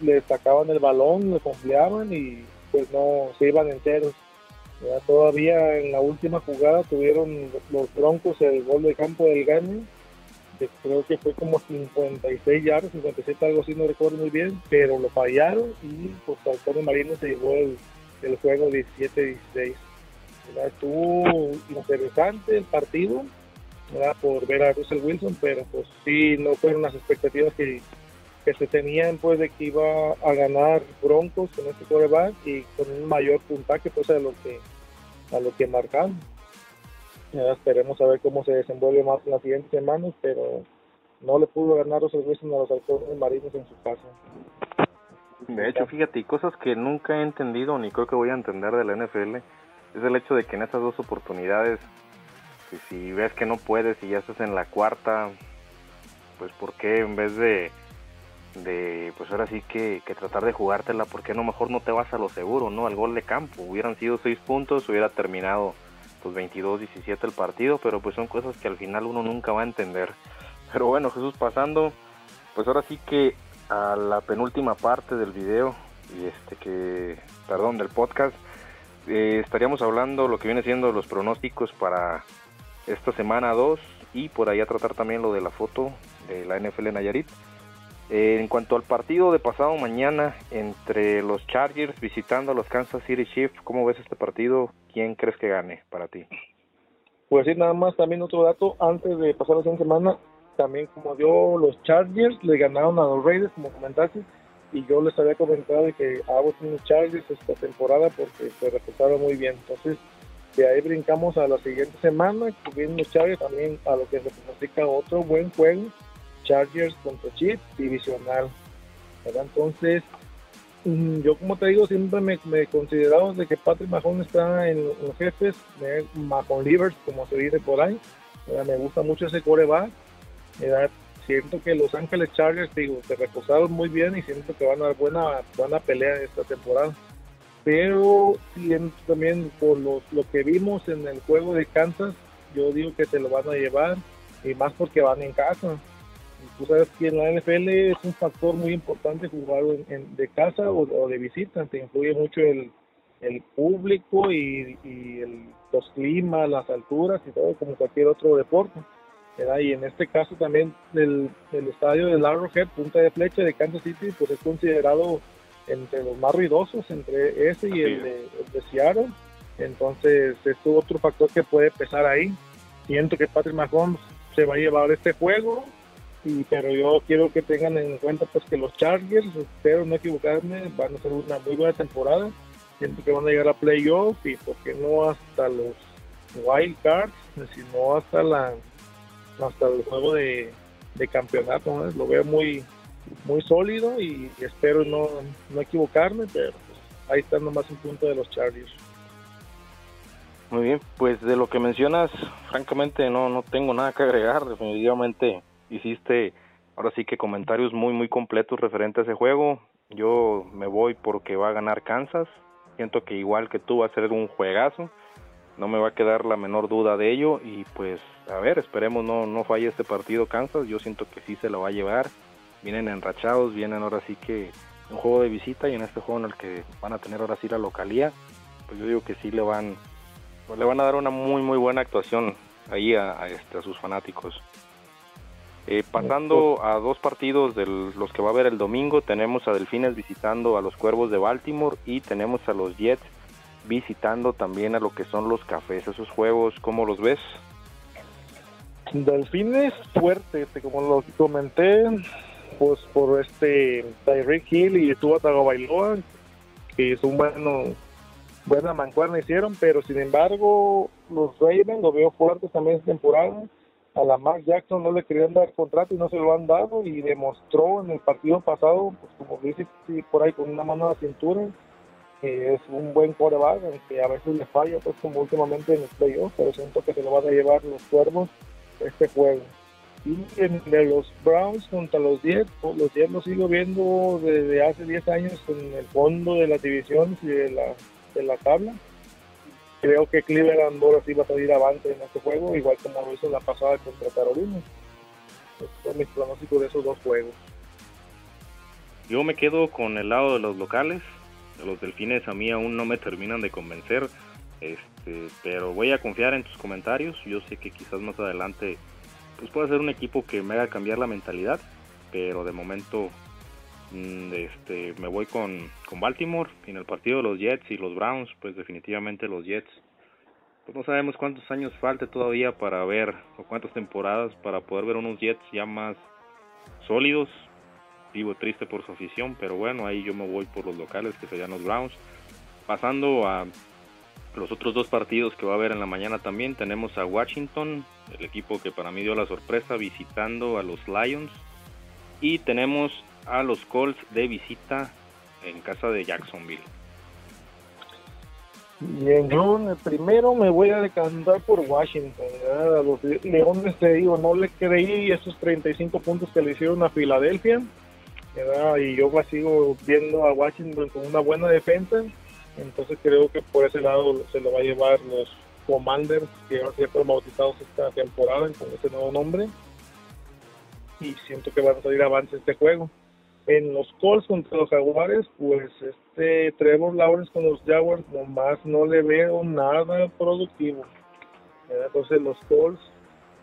le sacaban el balón, le confiaban y pues no se iban enteros. Ya todavía en la última jugada tuvieron los Broncos el gol de campo del Gane creo que fue como 56 yardas, 57 algo así, no recuerdo muy bien, pero lo fallaron y pues Antonio Marino se llevó el, juego 17-16. Estuvo interesante el partido por ver a Russell Wilson, pero pues sí, no fueron las expectativas que, que se tenían pues de que iba a ganar Broncos con este coreback y con un mayor puntaje pues a lo que a lo que marcaron. Ya esperemos a ver cómo se desenvuelve más en las siguientes semanas, pero no le pudo ganar los servicios a los halcones marinos en su casa. De hecho, fíjate, cosas que nunca he entendido ni creo que voy a entender de la NFL es el hecho de que en estas dos oportunidades, si ves que no puedes y ya estás en la cuarta, pues ¿por qué en vez de, de pues ahora sí que, que tratar de jugártela, ¿por qué no mejor no te vas a lo seguro, no? Al gol de campo, hubieran sido seis puntos, hubiera terminado pues 22-17 el partido, pero pues son cosas que al final uno nunca va a entender. Pero bueno, Jesús, pasando, pues ahora sí que a la penúltima parte del video, y este que, perdón, del podcast, eh, estaríamos hablando lo que viene siendo los pronósticos para esta semana 2 y por ahí a tratar también lo de la foto de la NFL Nayarit. Eh, en cuanto al partido de pasado mañana entre los Chargers visitando a los Kansas City Chiefs, ¿cómo ves este partido? ¿Quién crees que gane para ti? Pues sí, nada más también otro dato, antes de pasar la siguiente semana, también como dio los Chargers, le ganaron a los Raiders, como comentaste, y yo les había comentado de que hago los Chargers esta temporada porque se reportaron muy bien. Entonces, de ahí brincamos a la siguiente semana, que vienen los Chargers también a lo que se pronostica otro buen juego Chargers contra Chiefs divisional. Entonces, mm, yo como te digo, siempre me, he considerado de que Patrick Mahomes está en los jefes, Mahon Livers, como se dice por ahí. Me gusta mucho ese coreback. Siento que Los Ángeles Chargers, digo, se reposaron muy bien y siento que van a dar buena, buena pelea esta temporada. Pero también por lo, lo que vimos en el juego de Kansas, yo digo que se lo van a llevar y más porque van en casa tú sabes que en la NFL es un factor muy importante jugar en, de casa o, de visita, te influye mucho el, el público y, el, los climas, las alturas y todo, como cualquier otro deporte. Y en este caso también el, el estadio del Arrowhead, punta de flecha de Kansas City, pues es considerado entre los más ruidosos, entre ese y el de, el de, Seattle. Entonces, es otro factor que puede pesar ahí. Siento que Patrick Mahomes se va a llevar este juego pero yo quiero que tengan en cuenta pues que los Chargers, espero no equivocarme, van a ser una muy buena temporada. Siento que van a llegar a playoff y porque no hasta los wild cards, sino hasta la hasta el juego de, campeonato. Lo veo muy muy sólido y espero no, no equivocarme, pero pues, ahí está nomás un punto de los Chargers. Muy bien, pues de lo que mencionas, francamente no, no tengo nada que agregar, definitivamente hiciste ahora sí que comentarios muy muy completos referentes a ese juego. Yo me voy porque va a ganar Kansas. Siento que igual que tú va a ser un juegazo. No me va a quedar la menor duda de ello. Y pues, a ver, esperemos no, no falle este partido Kansas. Yo siento que sí se lo va a llevar. Vienen enrachados, vienen ahora sí que un juego de visita y en este juego en el que van a tener ahora sí la localía. Pues yo digo que sí le van, pues le van a dar una muy muy buena actuación ahí a, este, a sus fanáticos. Eh, pasando a dos partidos de los que va a haber el domingo, tenemos a Delfines visitando a los Cuervos de Baltimore y tenemos a los Jets visitando también a lo que son los Cafés. Esos juegos, ¿cómo los ves? Delfines fuerte, este, como lo comenté, pues por este Tyreek Hill y Tua Tagovailoa, que es un bueno buena mancuerna hicieron, pero sin embargo los Ravens lo veo fuertes también esta temporada a la Mark Jackson no le querían dar contrato y no se lo han dado y demostró en el partido pasado, pues como dice por ahí con una mano a la cintura, que es un buen coreback, que a veces le falla, pues como últimamente en el playoff, pero siento que se lo van a llevar los cuervos este juego. Y en, de los Browns contra los 10, pues los 10 los sigo viendo desde hace 10 años en el fondo de las divisiones y de la, de la tabla creo que Cleveland ahora sí va a salir avante en este juego, igual como lo hizo la pasada contra Carolina. Estos son mis de esos dos juegos. Yo me quedo con el lado de los locales. Los delfines a mí aún no me terminan de convencer. Este, pero voy a confiar en tus comentarios. Yo sé que quizás más adelante pues puede ser un equipo que me haga cambiar la mentalidad, pero de momento este, me voy con, con Baltimore en el partido de los Jets y los Browns, pues definitivamente los Jets. Pues no sabemos cuántos años falte todavía para ver, o cuántas temporadas para poder ver unos Jets ya más sólidos. Vivo triste por su afición, pero bueno, ahí yo me voy por los locales, que serían los Browns. Pasando a los otros dos partidos que va a haber en la mañana también, tenemos a Washington, el equipo que para mí dio la sorpresa, visitando a los Lions. Y tenemos a los Colts de visita en casa de Jacksonville. Bien, yo primero me voy a decantar por Washington. A los Leones te digo, no le creí esos 35 puntos que le hicieron a Filadelfia. Y yo sigo viendo a Washington con una buena defensa. Entonces creo que por ese lado se lo va a llevar los Commanders, que van a ser bautizados esta temporada con ese nuevo nombre. Y siento que van a salir avance este juego en los Colts contra los Jaguares, pues este Trevor Lawrence con los Jaguars nomás no le veo nada productivo. Entonces los Colts,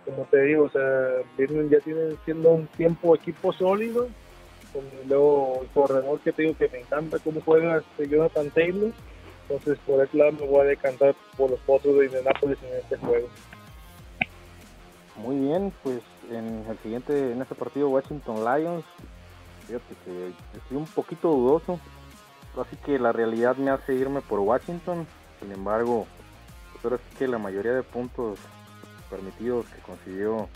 como te digo, o sea, ya tienen siendo un tiempo equipo sólido. Con luego el corredor que te digo que me encanta cómo juega este Jonathan Taylor. Entonces por ese lado me voy a decantar por los Potros de Indianapolis en este juego. Muy bien, pues en el siguiente, en este partido Washington Lions, Fíjate que estoy un poquito dudoso. Así que la realidad me hace irme por Washington. Sin embargo, pues ahora sí que la mayoría de puntos permitidos que consiguió,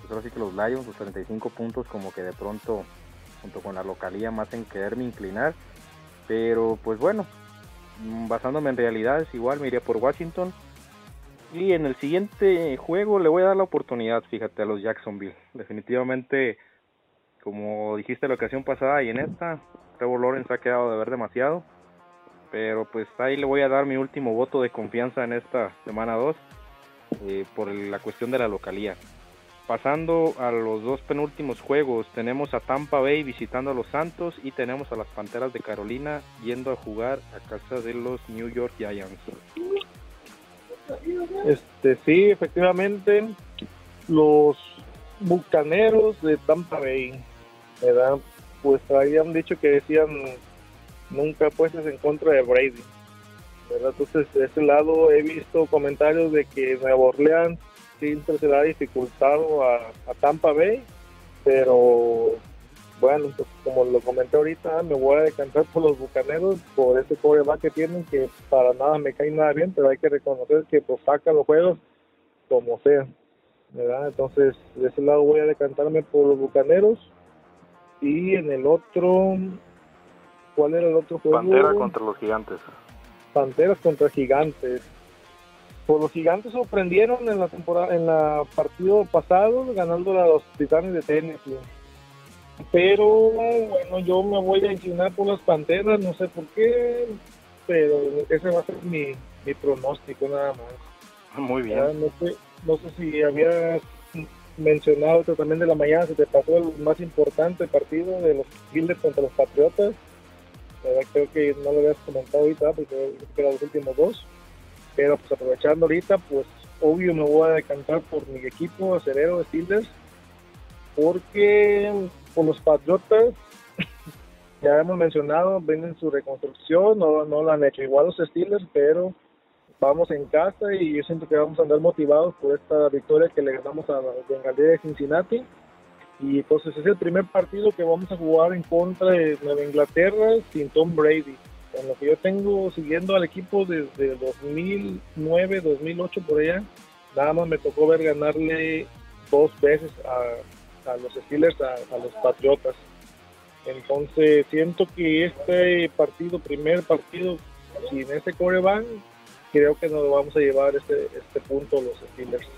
pues ahora sí que los Lions, los 35 puntos, como que de pronto, junto con la localía, más en quererme inclinar. Pero pues bueno, basándome en realidades, igual me iría por Washington. Y en el siguiente juego le voy a dar la oportunidad, fíjate, a los Jacksonville. Definitivamente como dijiste la ocasión pasada y en esta, Trevor Lawrence ha quedado de ver demasiado. Pero pues ahí le voy a dar mi último voto de confianza en esta semana 2 eh, por la cuestión de la localía. Pasando a los dos penúltimos juegos, tenemos a Tampa Bay visitando a los Santos y tenemos a las Panteras de Carolina yendo a jugar a casa de los New York Giants. Este sí, efectivamente, los Bucaneros de Tampa Bay ¿verdad? Pues habían dicho que decían nunca puestos en contra de Brady, ¿verdad? Entonces, de ese lado he visto comentarios de que Nueva Orleans siempre se le ha dificultado a, Tampa Bay, pero bueno, pues como lo comenté ahorita, me voy a decantar por los bucaneros, por ese coreback que tienen, que para nada me cae nada bien, pero hay que reconocer que pues sacan los juegos como sea, ¿verdad? Entonces, de ese lado voy a decantarme por los bucaneros y en el otro, ¿cuál era el otro juego? Pantera contra los gigantes. Panteras contra gigantes. Pues los gigantes sorprendieron en la temporada, en la partido pasado, ganando a los titanes de Tennessee. Pero bueno, yo me voy a inclinar por las panteras, no sé por qué. pero ese va a ser mi, mi pronóstico nada más. Muy bien. no, sé, no sé si habías mencionado también de la mañana, se te pasó el más importante partido de los Bills contra los Patriotas. Creo que no lo habías comentado ahorita porque eran los últimos dos. Pero pues aprovechando ahorita, pues obvio me voy a decantar por mi equipo acerero Steelers porque con los Patriotas ya hemos mencionado, ven en su reconstrucción, no, no lo han hecho igual los Steelers, pero vamos en casa y yo siento que vamos a andar motivados por esta victoria que le ganamos a los Bengalíes de Cincinnati. Y entonces es el primer partido que vamos a jugar en contra de Nueva Inglaterra sin Tom Brady. En lo que yo tengo siguiendo al equipo desde 2009, 2008 por allá, nada más me tocó ver ganarle dos veces a, los Steelers, a, a los Patriotas. Entonces siento que este partido, primer partido sin ese coreback, creo que nos vamos a llevar este, este punto los Steelers.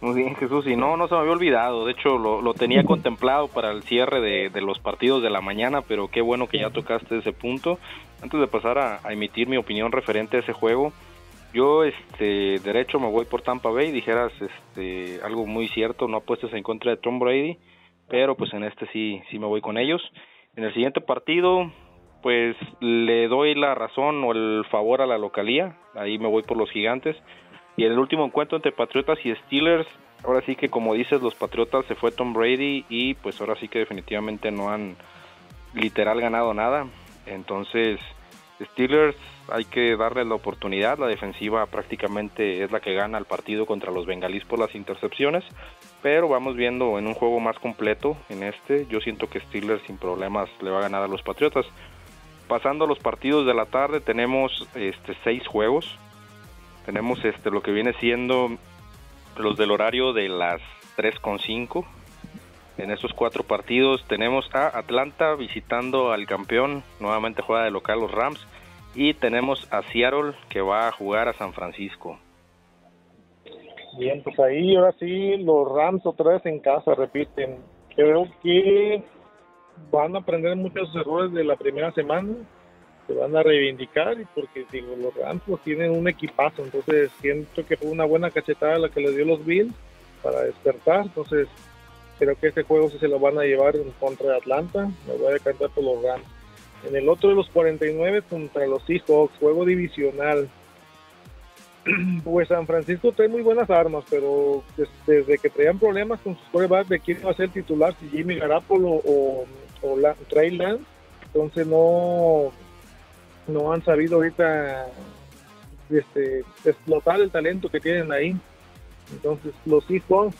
Muy bien, Jesús. Y no, no se me había olvidado. De hecho, lo, tenía contemplado para el cierre de, los partidos de la mañana, pero qué bueno que ya tocaste ese punto. Antes de pasar a, emitir mi opinión referente a ese juego, yo, este, derecho me voy por Tampa Bay. Dijeras, este, algo muy cierto, no apuestes en contra de Tom Brady, pero pues en este sí, sí me voy con ellos. En el siguiente partido, pues le doy la razón o el favor a la localía, ahí me voy por los gigantes. Y en el último encuentro entre Patriotas y Steelers, ahora sí que como dices, los Patriotas se fue Tom Brady y pues ahora sí que definitivamente no han literal ganado nada. Entonces, Steelers hay que darle la oportunidad, la defensiva prácticamente es la que gana el partido contra los bengalíes por las intercepciones, pero vamos viendo en un juego más completo en este, yo siento que Steelers sin problemas le va a ganar a los Patriotas. Pasando los partidos de la tarde, tenemos este, seis juegos. Tenemos este, lo que viene siendo los del horario de las 3.5. En esos cuatro partidos tenemos a Atlanta visitando al campeón, nuevamente juega de local los Rams, y tenemos a Seattle que va a jugar a San Francisco. Bien, pues ahí ahora sí los Rams otra vez en casa repiten. Creo que van a aprender muchos errores de la primera semana, se van a reivindicar y porque digo, los Rams tienen un equipazo, entonces siento que fue una buena cachetada la que les dio los Bills para despertar, entonces creo que este juego sí se lo van a llevar contra Atlanta, me voy a decantar por los Rams. En el otro de los 49 contra los Seahawks, juego divisional. Pues San Francisco trae muy buenas armas, pero desde, que traían problemas con sus corebacks de quién va a ser titular, si Jimmy Garapolo o o la, Trey Lance, entonces no, no han sabido ahorita este, explotar el talento que tienen ahí. Entonces los Seahawks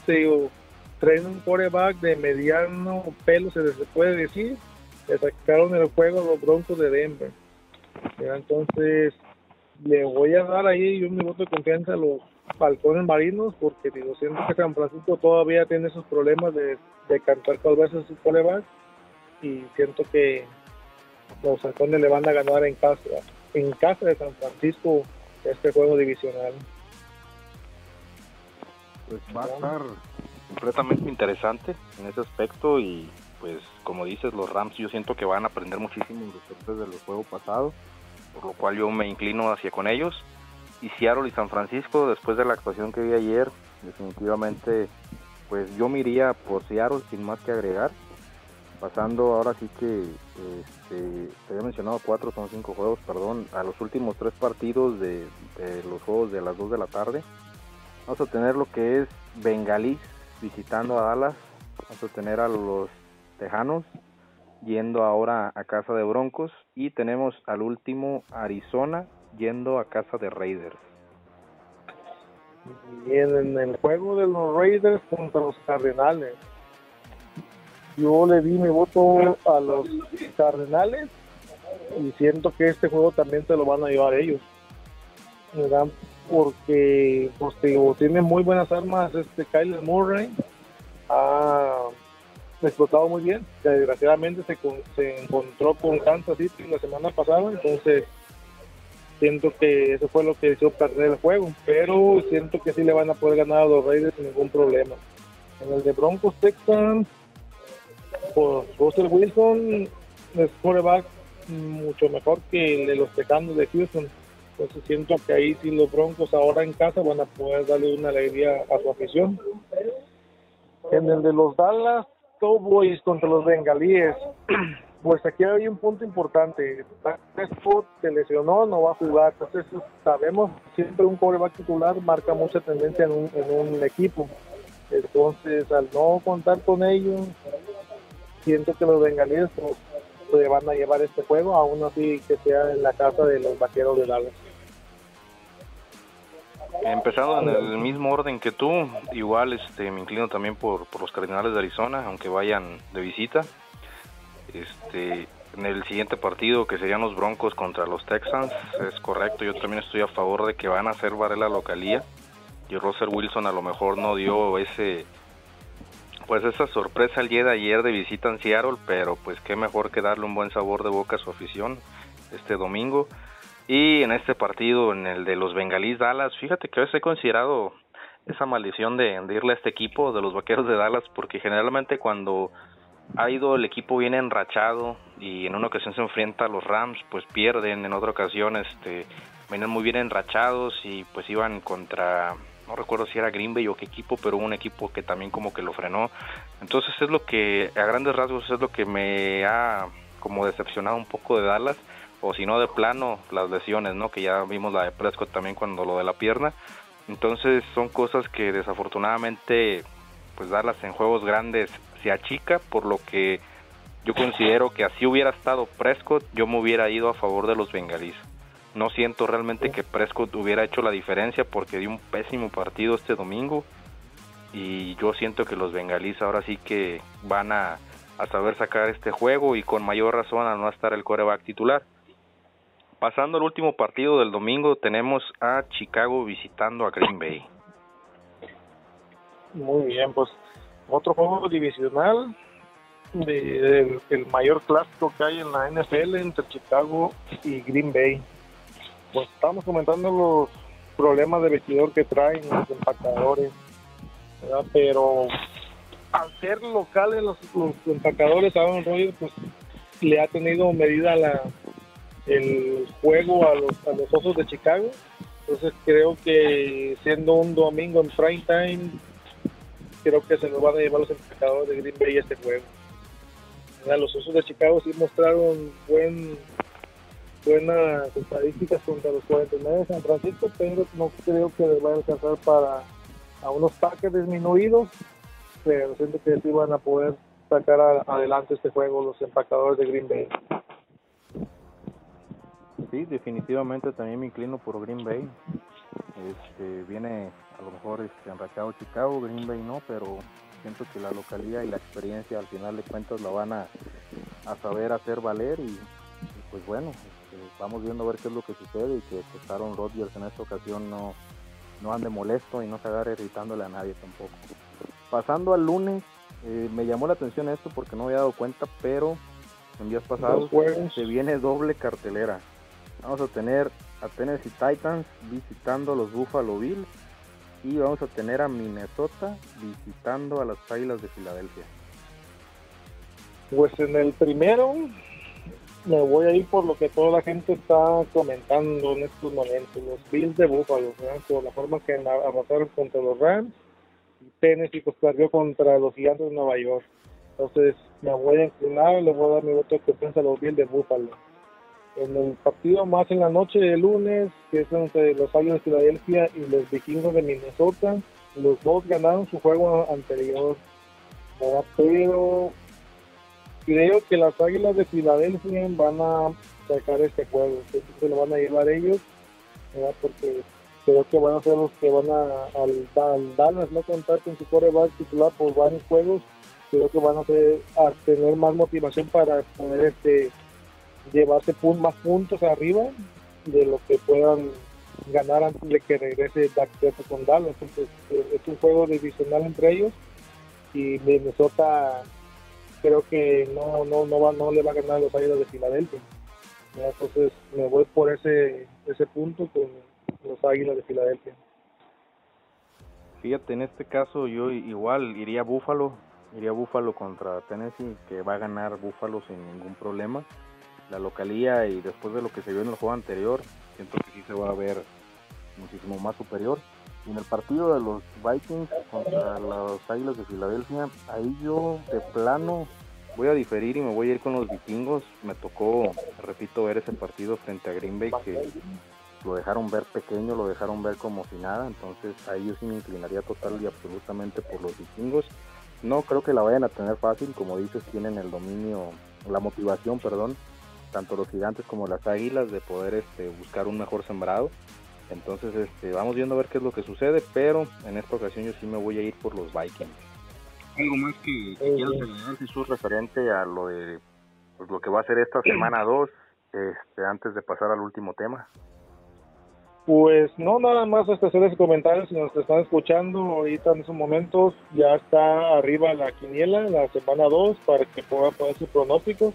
traen un coreback de mediano pelo, se les puede decir, le sacaron el juego a los Broncos de Denver. Entonces le voy a dar ahí un minuto de confianza a los Falcones Marinos porque digo, siento que San Francisco todavía tiene esos problemas de, de cantar con veces su coreback y siento que los halcones le van a ganar en casa, en casa de San Francisco este juego divisional. Pues va a estar completamente interesante en ese aspecto y pues como dices los Rams yo siento que van a aprender muchísimo de los juegos pasados por lo cual yo me inclino hacia con ellos. Y Seattle y San Francisco después de la actuación que vi ayer definitivamente pues yo me iría por Seattle sin más que agregar pasando ahora sí que este, te había mencionado cuatro, son cinco juegos, perdón, a los últimos tres partidos de, los juegos de las dos de la tarde. Vamos a tener lo que es Bengalís visitando a Dallas, vamos a tener a los Tejanos yendo ahora a casa de Broncos y tenemos al último Arizona yendo a casa de Raiders. Y en el juego de los Raiders contra los Cardenales, yo le di mi voto a los Cardenales y siento que este juego también se lo van a llevar ellos. ¿verdad? Porque pues, tiene muy buenas armas este Kyler Murray. Ha explotado muy bien. Desgraciadamente se, se encontró con Kansas City la semana pasada, entonces siento que eso fue lo que hizo perder el juego, pero siento que sí le van a poder ganar a los Raiders sin ningún problema. En el de Broncos Texans, por Russell Wilson, es quarterback mucho mejor que el de los Tejanos de Houston. Entonces siento que ahí sí los Broncos ahora en casa van a poder darle una alegría a su afición. En el de los Dallas Cowboys contra los Bengalíes, pues aquí hay un punto importante. Prescott se lesionó, no va a jugar. Entonces sabemos siempre un coreback titular marca mucha tendencia en en un equipo. Entonces al no contar con ellos, siento que los Bengalíes se van a llevar este juego, aún así que sea en la casa de los vaqueros de Dallas. Empezando en el mismo orden que tú, igual este me inclino también por, por los Cardenales de Arizona, aunque vayan de visita. Este, en el siguiente partido, que serían los Broncos contra los Texans, es correcto, yo también estoy a favor de que van a hacer valer la localía. Y Russell Wilson a lo mejor no dio ese pues esa sorpresa el día de ayer de visita en Seattle, pero pues qué mejor que darle un buen sabor de boca a su afición este domingo. Y en este partido, en el de los Bengalís Dallas, fíjate que veces he considerado esa maldición de, irle a este equipo de los Vaqueros de Dallas, porque generalmente cuando ha ido el equipo bien enrachado y en una ocasión se enfrenta a los Rams, pues pierden, en otra ocasión este, vienen muy bien enrachados y pues iban contra no recuerdo si era Green Bay o qué equipo, pero un equipo que también como que lo frenó. Entonces es lo que, a grandes rasgos, es lo que me ha como decepcionado un poco de Dallas, o si no de plano, las lesiones, ¿no? Que ya vimos la de Prescott también cuando lo de la pierna. Entonces son cosas que desafortunadamente, pues Dallas en juegos grandes se achica, por lo que yo considero que así hubiera estado Prescott, yo me hubiera ido a favor de los bengalíes. No siento realmente que Prescott hubiera hecho la diferencia porque dio un pésimo partido este domingo y yo siento que los bengalíes ahora sí que van a, saber sacar este juego y con mayor razón a no estar el coreback titular. Pasando al último partido del domingo tenemos a Chicago visitando a Green Bay. Muy bien, pues otro juego divisional de, el mayor clásico que hay en la NFL entre Chicago y Green Bay pues estamos comentando los problemas de vestidor que traen los empacadores, pero al ser locales los, los empacadores Aaron Rodgers pues le ha tenido medida el juego a los, a los osos de Chicago. Entonces creo que siendo un domingo en prime time creo que se nos van a llevar los empacadores de Green Bay este juego. Los osos de Chicago sí mostraron buen buenas estadísticas contra los 49 de San Francisco, pero no creo que les vaya a alcanzar para a unos Packers disminuidos, pero siento que sí van a poder sacar adelante este juego los empacadores de Green Bay. Sí, definitivamente también me inclino por Green Bay. Este, viene a lo mejor este, enrachado Chicago, Green Bay no, pero siento que la localidad y la experiencia al final de cuentas la van a, a saber hacer valer y pues bueno, vamos viendo a ver qué es lo que sucede y que pues, Aaron Rodgers en esta ocasión no, no ande molesto y no se agarre irritándole a nadie tampoco. Pasando al lunes, eh, me llamó la atención esto porque no había dado cuenta, pero en días pasados se viene doble cartelera. Vamos a tener a Tennessee Titans visitando a los Buffalo Bills y vamos a tener a Minnesota visitando a las Águilas de Filadelfia. Pues en el primero me voy a ir por lo que toda la gente está comentando en estos momentos. Los Bills de Buffalo, por la forma que avanzaron contra los Rams. Y Tennessee pues perdió contra los Gigantes de Nueva York. Entonces me voy a inclinar, le voy a dar mi voto de confianza a los Bills de Buffalo. En el partido más en la noche de lunes, que es entre los Águilas de Filadelfia y los Vikingos de Minnesota, los dos ganaron su juego anterior. Pero creo que las Águilas de Filadelfia van a sacar este juego, se lo van a llevar ellos, porque creo que van a ser los que van a al, Dallas no contar con su coreback titular por varios juegos, creo que van a, a tener más motivación para poder este llevarse más puntos arriba de lo que puedan ganar antes de que regrese Dak con Dallas. Entonces, es un juego divisional entre ellos y Minnesota creo que no no no va no le va a ganar a los Águilas de Filadelfia. Entonces me voy por ese ese punto con los Águilas de Filadelfia. Fíjate, en este caso yo igual iría Búfalo, iría Búfalo contra Tennessee, que va a ganar Búfalo sin ningún problema. la localía y después de lo que se vio en el juego anterior, siento que sí se va a ver muchísimo más superior. En el partido de los Vikings contra los Águilas de Filadelfia, ahí yo de plano voy a diferir y me voy a ir con los vikingos. Me tocó, repito, ver ese partido frente a Green Bay que lo dejaron ver pequeño, lo dejaron ver como si nada. Entonces ahí yo sí me inclinaría total y absolutamente por los vikingos. No creo que la vayan a tener fácil, como dices, tienen el dominio, la motivación, perdón, tanto los gigantes como las águilas de poder este, buscar un mejor sembrado. Entonces este, vamos viendo a ver qué es lo que sucede, pero en esta ocasión yo sí me voy a ir por los Vikings. ¿Algo más que, quieras agregar, Jesús, referente a lo de pues, lo que va a ser esta semana 2, este, antes de pasar al último tema? Pues no, nada más hasta hacer ese comentario, si nos están escuchando ahorita en esos momentos, ya está arriba la quiniela, la semana 2, para que puedan poner sus pronósticos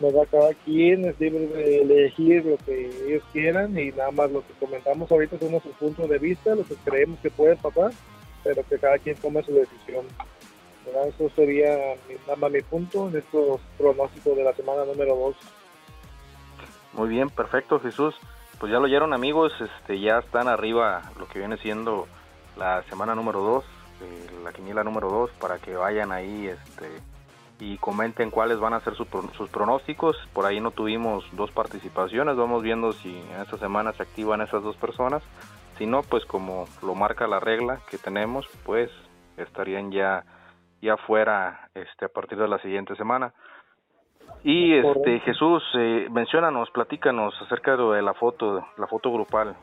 da Cada quien es libre de elegir lo que ellos quieran y nada más lo que comentamos ahorita son nuestros puntos de vista, lo que creemos que puede pasar, pero que cada quien tome su decisión. Eso sería nada más mi punto en estos pronósticos de la semana número 2. Muy bien, perfecto Jesús. Pues ya lo oyeron amigos, este ya están arriba lo que viene siendo la semana número 2, eh, la quiniela número 2, para que vayan ahí este y comenten cuáles van a ser sus pronósticos. Por ahí no tuvimos dos participaciones, vamos viendo si en esta semana se activan esas dos personas. Si no, pues como lo marca la regla que tenemos, pues estarían ya ya fuera este a partir de la siguiente semana. Y este Jesús, eh, menciónanos, platícanos acerca de la foto, la foto grupal.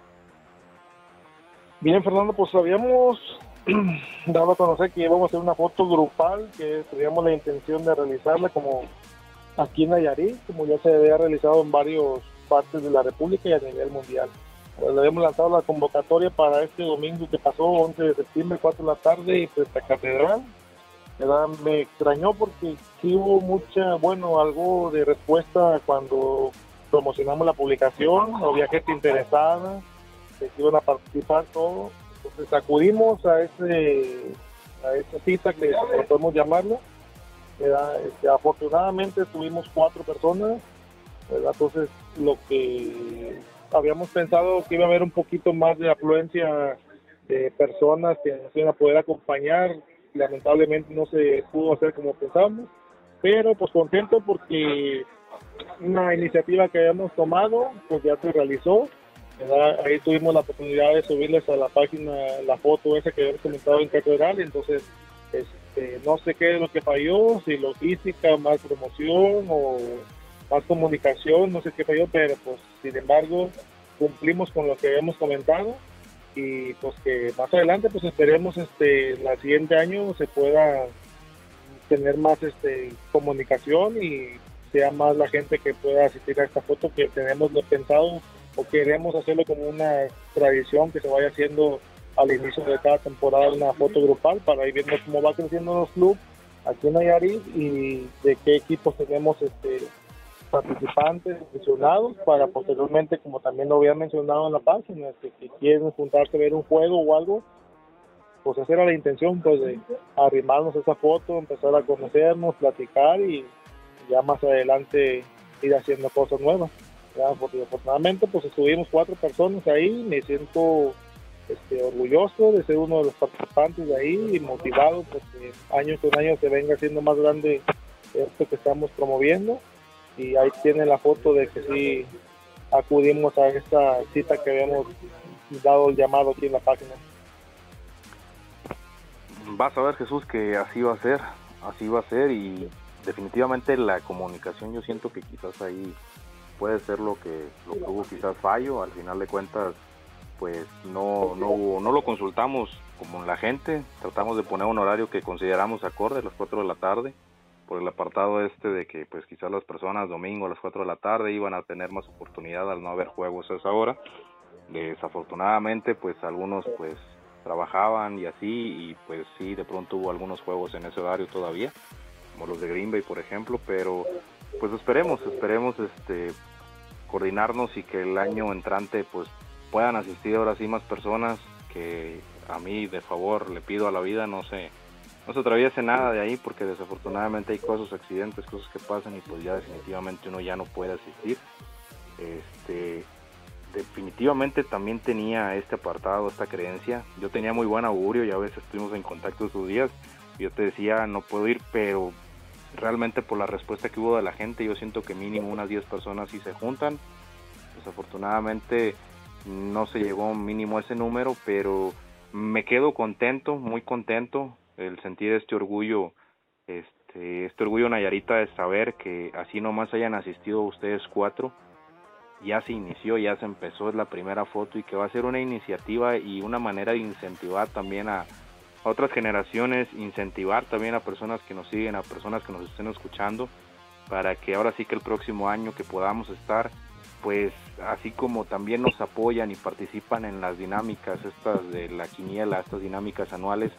Bien, Fernando, pues habíamos daba a conocer que íbamos a hacer una foto grupal, que teníamos la intención de realizarla como aquí en Nayarit, como ya se había realizado en varias partes de la República y a nivel mundial. Pues le habíamos lanzado la convocatoria para este domingo que pasó, 11 de septiembre, 4 de la tarde, y pues la catedral. Me extrañó porque sí hubo mucha, bueno, algo de respuesta cuando promocionamos la publicación, había gente interesada, que iban a participar todo entonces acudimos a ese a esa cita que podemos llamarlo. Este, afortunadamente tuvimos cuatro personas, entonces lo que habíamos pensado que iba a haber un poquito más de afluencia de personas que nos iban a poder acompañar, lamentablemente no se pudo hacer como pensábamos, pero pues contento porque una iniciativa que habíamos tomado pues ya se realizó Ahí tuvimos la oportunidad de subirles a la página la foto esa que había comentado en Catedral, entonces este, no sé qué es lo que falló, si logística, más promoción o más comunicación, no sé qué falló, pero pues sin embargo cumplimos con lo que habíamos comentado y pues que más adelante pues esperemos este el siguiente año se pueda tener más este comunicación y sea más la gente que pueda asistir a esta foto que tenemos pensado o queremos hacerlo como una tradición que se vaya haciendo al inicio de cada temporada una foto grupal para ir viendo cómo va creciendo los clubes aquí en Nayarit y de qué equipos tenemos este participantes mencionados para posteriormente como también lo había mencionado en la página que, que quieren juntarse a ver un juego o algo pues esa era la intención pues de arrimarnos esa foto empezar a conocernos platicar y ya más adelante ir haciendo cosas nuevas porque afortunadamente pues estuvimos cuatro personas ahí, me siento este, orgulloso de ser uno de los participantes de ahí y motivado porque año con año se venga haciendo más grande esto que estamos promoviendo y ahí tiene la foto de que sí acudimos a esta cita que habíamos dado el llamado aquí en la página. Vas a ver Jesús que así va a ser, así va a ser y definitivamente la comunicación yo siento que quizás ahí puede ser lo que, lo que hubo quizás fallo, al final de cuentas pues no, no, no lo consultamos como la gente, tratamos de poner un horario que consideramos acorde a las 4 de la tarde, por el apartado este de que pues quizás las personas domingo a las 4 de la tarde iban a tener más oportunidad al no haber juegos a esa hora. Desafortunadamente pues algunos pues trabajaban y así y pues sí de pronto hubo algunos juegos en ese horario todavía, como los de Green Bay por ejemplo, pero pues esperemos, esperemos este coordinarnos y que el año entrante pues puedan asistir ahora sí más personas que a mí de favor le pido a la vida no se no se atraviese nada de ahí porque desafortunadamente hay cosas, accidentes, cosas que pasan y pues ya definitivamente uno ya no puede asistir. Este, definitivamente también tenía este apartado, esta creencia. Yo tenía muy buen augurio y a veces estuvimos en contacto estos días. Yo te decía, no puedo ir, pero realmente por la respuesta que hubo de la gente, yo siento que mínimo unas 10 personas sí se juntan. Desafortunadamente no se llegó mínimo ese número, pero me quedo contento, muy contento el sentir este orgullo, este, este orgullo Nayarita de saber que así nomás hayan asistido ustedes cuatro, ya se inició, ya se empezó, es la primera foto y que va a ser una iniciativa y una manera de incentivar también a, otras generaciones, incentivar también a personas que nos siguen, a personas que nos estén escuchando, para que ahora sí que el próximo año que podamos estar, pues así como también nos apoyan y participan en las dinámicas estas de la quiniela, estas dinámicas anuales,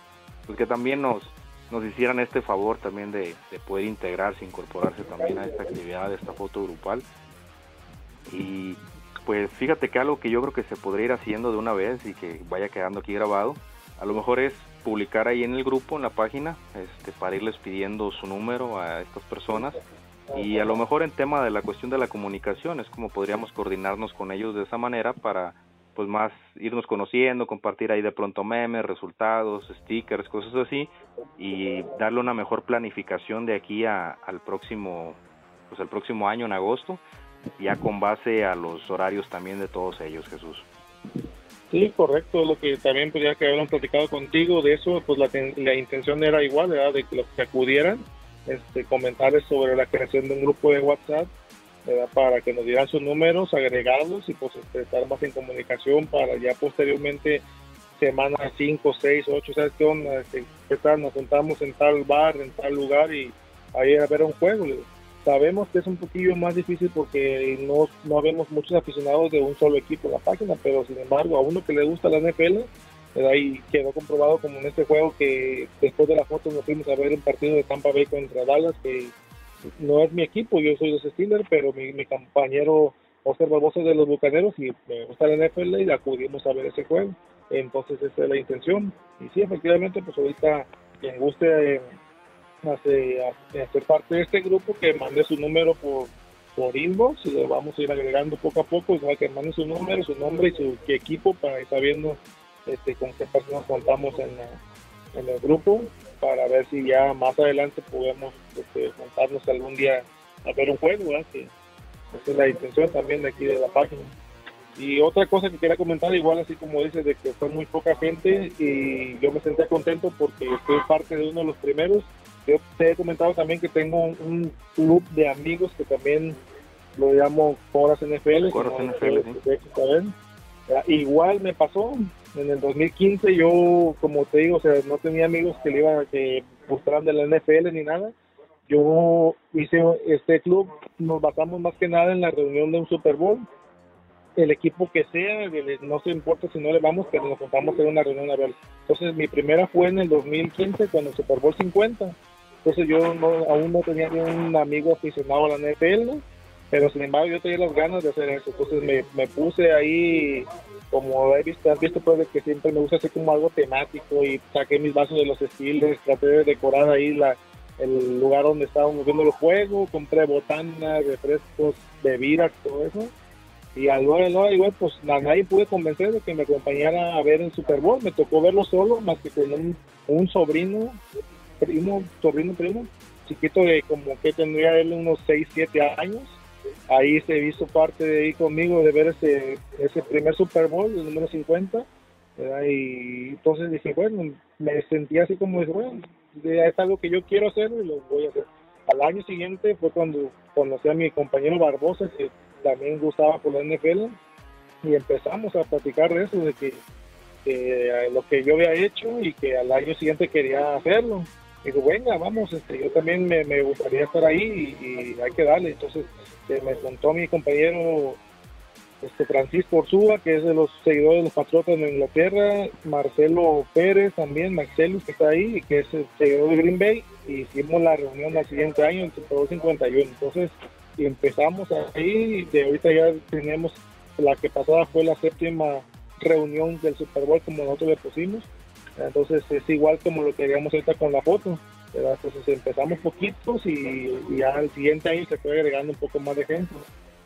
pues que también nos, nos hicieran este favor también de, poder integrarse, incorporarse también a esta actividad, a esta foto grupal. Y pues fíjate que algo que yo creo que se podría ir haciendo de una vez y que vaya quedando aquí grabado, a lo mejor es publicar ahí en el grupo, en la página, este, para irles pidiendo su número a estas personas. Y a lo mejor en tema de la cuestión de la comunicación, es como podríamos coordinarnos con ellos de esa manera para pues más irnos conociendo, compartir ahí de pronto memes, resultados, stickers, cosas así y darle una mejor planificación de aquí al próximo pues el próximo año en agosto, ya con base a los horarios también de todos ellos, Jesús. Sí, correcto, lo que también podría que habían platicado contigo de eso, pues la, la intención era igual, ¿verdad? de que los que acudieran, este, comentarles sobre la creación de un grupo de WhatsApp para que nos dieran sus números, agregarlos y pues este, estar más en comunicación para ya posteriormente semana 5, 6, 8, ¿sabes qué onda? Este. Nos juntamos en tal bar, en tal lugar y ahí a ver un juego. Sabemos que es un poquillo más difícil porque no, no vemos muchos aficionados de un solo equipo en la página, pero sin embargo a uno que le gusta la NFL, ahí quedó comprobado como en este juego que después de la foto nos fuimos a ver un partido de Tampa Bay contra Dallas que no es mi equipo, yo soy de Steelers, pero mi, mi compañero Oscar Barbosa de los Bucaneros y me gusta la NFL y acudimos a ver ese juego. Entonces esa es la intención. Y sí, efectivamente, pues ahorita quien guste eh, hacer parte de este grupo, que mande su número por, por inbox y le vamos a ir agregando poco a poco, que mande su número, su nombre y su equipo para ir sabiendo este, con qué personas contamos en, en el grupo para ver si ya más adelante podemos este, montarnos algún día a ver un juego, que esa es la intención también de aquí de la página. Y otra cosa que quería comentar, igual así como dices, de que fue muy poca gente y yo me senté contento porque fui parte de uno de los primeros. Yo te he comentado también que tengo un, club de amigos que también lo llamo Coras NFL. Coras NFL, Igual me pasó, en el 2015 yo, como te digo, o sea, no tenía amigos que le iban que gustaran de la NFL ni nada. Yo hice este club, nos basamos más que nada en la reunión de un Super Bowl. El equipo que sea, no se importa si no le vamos, pero nos juntamos en una reunión a ver. Entonces, mi primera fue en el 2015 con el Super Bowl 50. Entonces, yo aún no tenía ni un amigo aficionado a la NFL, pero sin embargo, yo tenía las ganas de hacer eso. Entonces, me, me puse ahí como he visto, has visto pues que siempre me gusta hacer como algo temático y saqué mis vasos de los estilos, traté de decorar ahí la, el lugar donde estábamos viendo los juegos, compré botanas, refrescos, bebidas, todo eso. Y al no, igual pues nadie pude convencer de que me acompañara a ver el Super Bowl, me tocó verlo solo, más que con un, un sobrino, primo, sobrino, primo, chiquito de como que tendría él unos 6, 7 años ahí se hizo parte de ahí conmigo de ver ese, ese primer Super Bowl, el número 50. Y entonces dije, bueno, me sentí así como, bueno, es algo que yo quiero hacer y lo voy a hacer. Al año siguiente fue cuando conocí a mi compañero Barbosa, que también gustaba por la NFL, y empezamos a platicar de eso, de que, lo que yo había hecho y que al año siguiente quería hacerlo. Digo, venga, vamos, este, yo también me, me gustaría estar ahí y, y hay que darle. Entonces me contó mi compañero este Francisco Orsúa, que es de los seguidores de los Patriotas de Inglaterra, Marcelo Pérez también, Marcelo que está ahí, que es el seguidor de Green Bay, y hicimos la reunión al siguiente año, en Bowl 51. Entonces, empezamos ahí, de ahorita ya tenemos, la que pasada fue la séptima reunión del Super Bowl como nosotros le pusimos, Entonces es igual como lo que digamos ahorita con la foto. Entonces empezamos poquitos y, ya al siguiente año se fue agregando un poco más de gente.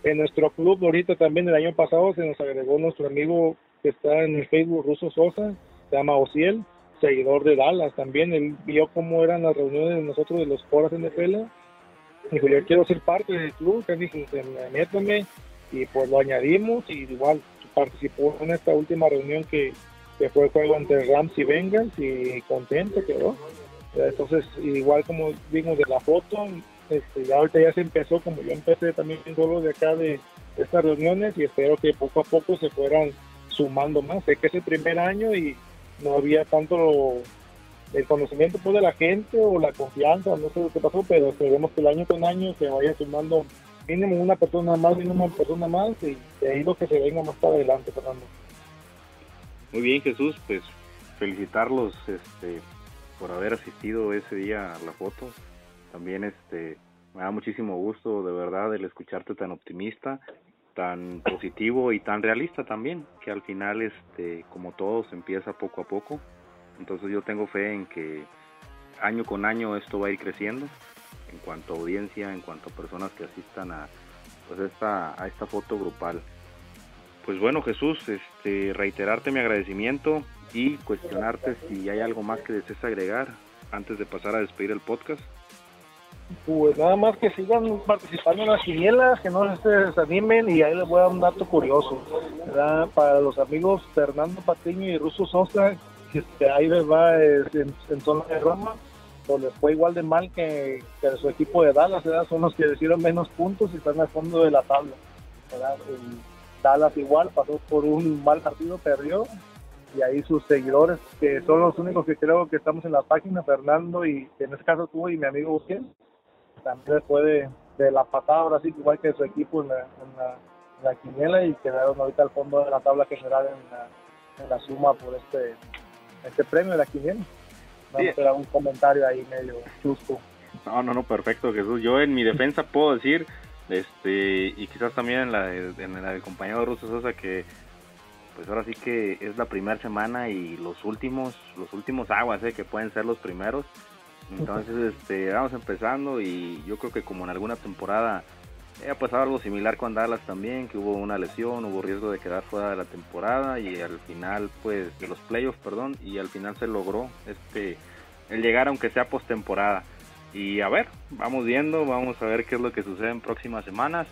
En nuestro club ahorita también el año pasado se nos agregó nuestro amigo que está en el Facebook Ruso Sosa, se llama Ociel, seguidor de Dallas también. Él vio cómo eran las reuniones de nosotros de los foras NFL. Dijo, yo quiero ser parte del club. Él dijo, métame. Y pues lo añadimos y igual participó en esta última reunión que, que fue el juego entre Rams y Bengals y contento quedó. Entonces, igual como vimos de la foto, este, ya ahorita ya se empezó, como yo empecé también solo de acá de estas reuniones y espero que poco a poco se fueran sumando más. Sé que es el primer año y no había tanto el conocimiento pues, de la gente o la confianza, no sé lo que pasó, pero esperemos que el año con año se vaya sumando mínimo una persona más, mínimo una persona más y de ahí lo que se venga más para adelante, Fernando. Muy bien, Jesús, pues felicitarlos este, por haber asistido ese día a la foto. También este, me da muchísimo gusto, de verdad, el escucharte tan optimista, tan positivo y tan realista también, que al final, este, como todos, empieza poco a poco. Entonces yo tengo fe en que año con año esto va a ir creciendo en cuanto a audiencia, en cuanto a personas que asistan a, pues esta, a esta foto grupal. Pues bueno, Jesús, este, reiterarte mi agradecimiento y cuestionarte si hay algo más que desees agregar antes de pasar a despedir el podcast. Pues nada más que sigan participando en las quinielas, que no se desanimen y ahí les voy a dar un dato curioso. Para los amigos Fernando Patiño y Russo Sosa, que ahí les va en, zona de Roma, pues les fue igual de mal que, su equipo de Dallas, son los que hicieron menos puntos y están al fondo de la tabla. Dallas igual pasó por un mal partido, perdió y ahí sus seguidores, que son los únicos que creo que estamos en la página, Fernando y en este caso tú y mi amigo Ujiel, también después de, de, la patada ahora sí, igual que su equipo en la, en la, quiniela y quedaron ahorita al fondo de la tabla general en la, en la suma por este, este premio de la quiniela. Vamos a un comentario ahí medio chusco. No, no, no, perfecto, Jesús. Yo en mi defensa puedo decir, este, y quizás también en la, en la del compañero Russo Sosa, que pues ahora sí que es la primera semana y los últimos, los últimos aguas, ¿eh? que pueden ser los primeros. Entonces, este, vamos empezando y yo creo que como en alguna temporada ha pasado algo similar con Dallas también, que hubo una lesión, hubo riesgo de quedar fuera de la temporada y al final, pues, de los playoffs, perdón, y al final se logró este el llegar aunque sea postemporada. Y a ver, vamos viendo, vamos a ver qué es lo que sucede en próximas semanas.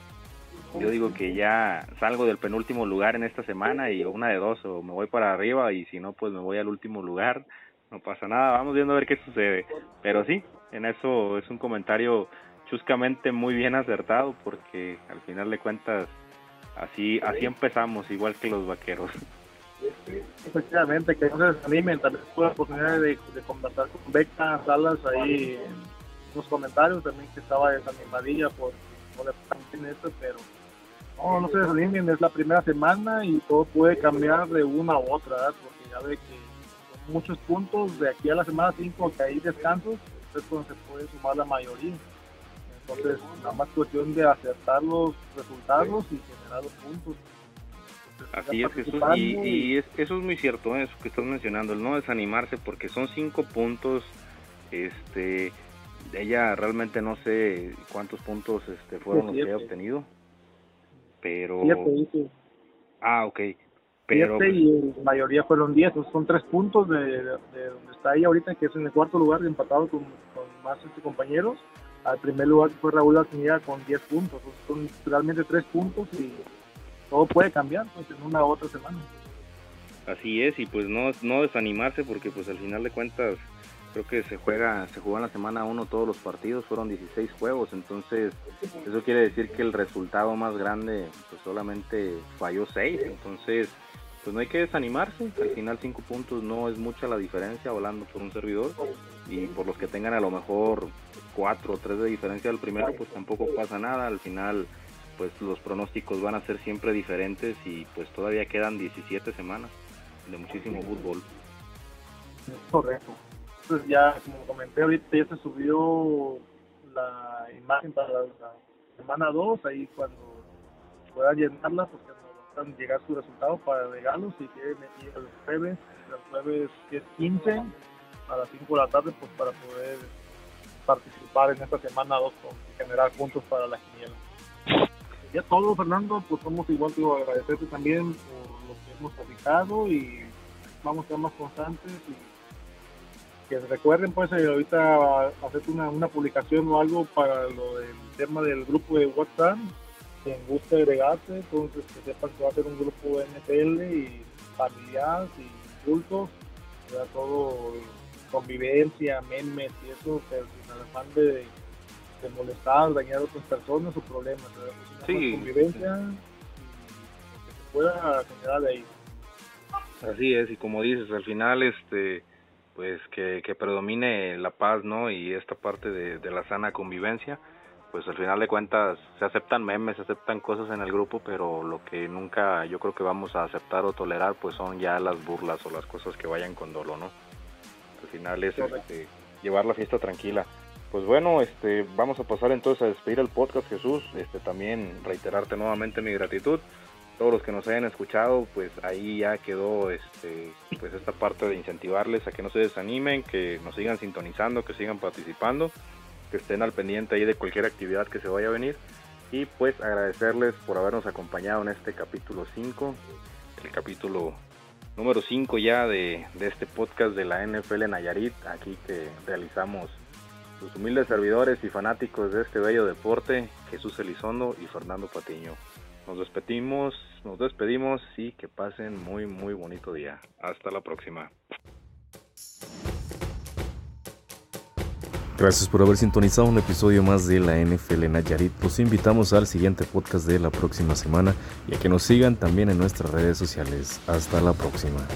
Yo digo que ya salgo del penúltimo lugar en esta semana y una de dos, o me voy para arriba y si no, pues me voy al último lugar. No pasa nada, vamos viendo a ver qué sucede. Pero sí, en eso es un comentario chuscamente muy bien acertado porque al final de cuentas así así empezamos igual que los vaqueros efectivamente que no se desanimen también tuve la oportunidad de, conversar con Beca Salas ahí los comentarios también que estaba desanimadilla por, por esto pero no, no se desanimen, es la primera semana y todo puede cambiar de una a otra, porque ya ve que son muchos puntos de aquí a la semana 5 que hay descansos, es cuando se puede sumar la mayoría. Entonces, nada más cuestión de acertar los resultados y generar los puntos. Así es, Jesús, y, eso es muy cierto, ¿eh? eso que estás mencionando, el no desanimarse, porque son cinco puntos, este, ella realmente no sé cuántos puntos este, fueron los que ha obtenido, pero... Ah, ok. Pero... y la mayoría fueron 10, son tres puntos de, donde está ella ahorita, que es en el cuarto lugar, empatado con, con más este, compañeros. Al primer lugar fue Raúl Alcinilla con 10 puntos, son realmente tres puntos y todo puede cambiar pues, en una u otra semana. Así es, y pues no, no desanimarse porque pues al final de cuentas creo que se juega se jugó en la semana 1 todos los partidos, fueron 16 juegos, entonces eso quiere decir que el resultado más grande pues solamente falló 6, entonces pues no hay que desanimarse, al final 5 puntos no es mucha la diferencia volando por un servidor y por los que tengan a lo mejor 4 o 3 de diferencia del primero pues tampoco pasa nada, al final pues los pronósticos van a ser siempre diferentes y pues todavía quedan 17 semanas de muchísimo fútbol. Correcto pues ya, como comenté ahorita, ya se subió la imagen para la, semana 2, ahí cuando pueda llenarla, porque nos necesitan llegar su resultado para regalos y quieren ir el jueves, el jueves 15 a las 5 de la tarde pues para poder participar en esta semana 2 y generar puntos para la quiniela. Ya todo, Fernando, pues somos igual, digo, agradecerte también por lo que hemos publicado y vamos a ser más constantes y que recuerden pues eh, ahorita hacer una, una publicación o algo para lo del tema del grupo de WhatsApp quien guste agregarse entonces que sepan que va a ser un grupo NFL y familiar y cultos todo convivencia memes y eso el afán de, de molestar dañar a otras personas o problemas sí, convivencia y que se pueda generar ahí. Así es y como dices al final este pues que, que predomine la paz, ¿no? Y esta parte de, de la sana convivencia, pues al final de cuentas se aceptan memes, se aceptan cosas en el grupo, pero lo que nunca yo creo que vamos a aceptar o tolerar pues son ya las burlas o las cosas que vayan con dolo, ¿no? Al final es este, llevar la fiesta tranquila. Pues bueno, este, vamos a pasar entonces a despedir el podcast, Jesús. Este, también reiterarte nuevamente mi gratitud todos los que nos hayan escuchado, pues ahí ya quedó este, pues esta parte de incentivarles a que no se desanimen, que nos sigan sintonizando, que sigan participando, que estén al pendiente ahí de cualquier actividad que se vaya a venir. Y pues agradecerles por habernos acompañado en este capítulo 5, el capítulo número 5 ya de, de este podcast de la NFL Nayarit, aquí que realizamos los humildes servidores y fanáticos de este bello deporte, Jesús Elizondo y Fernando Patiño. Nos despedimos, nos despedimos y que pasen muy muy bonito día. Hasta la próxima. Gracias por haber sintonizado un episodio más de la NFL Nayarit. Los invitamos al siguiente podcast de la próxima semana y a que nos sigan también en nuestras redes sociales. Hasta la próxima.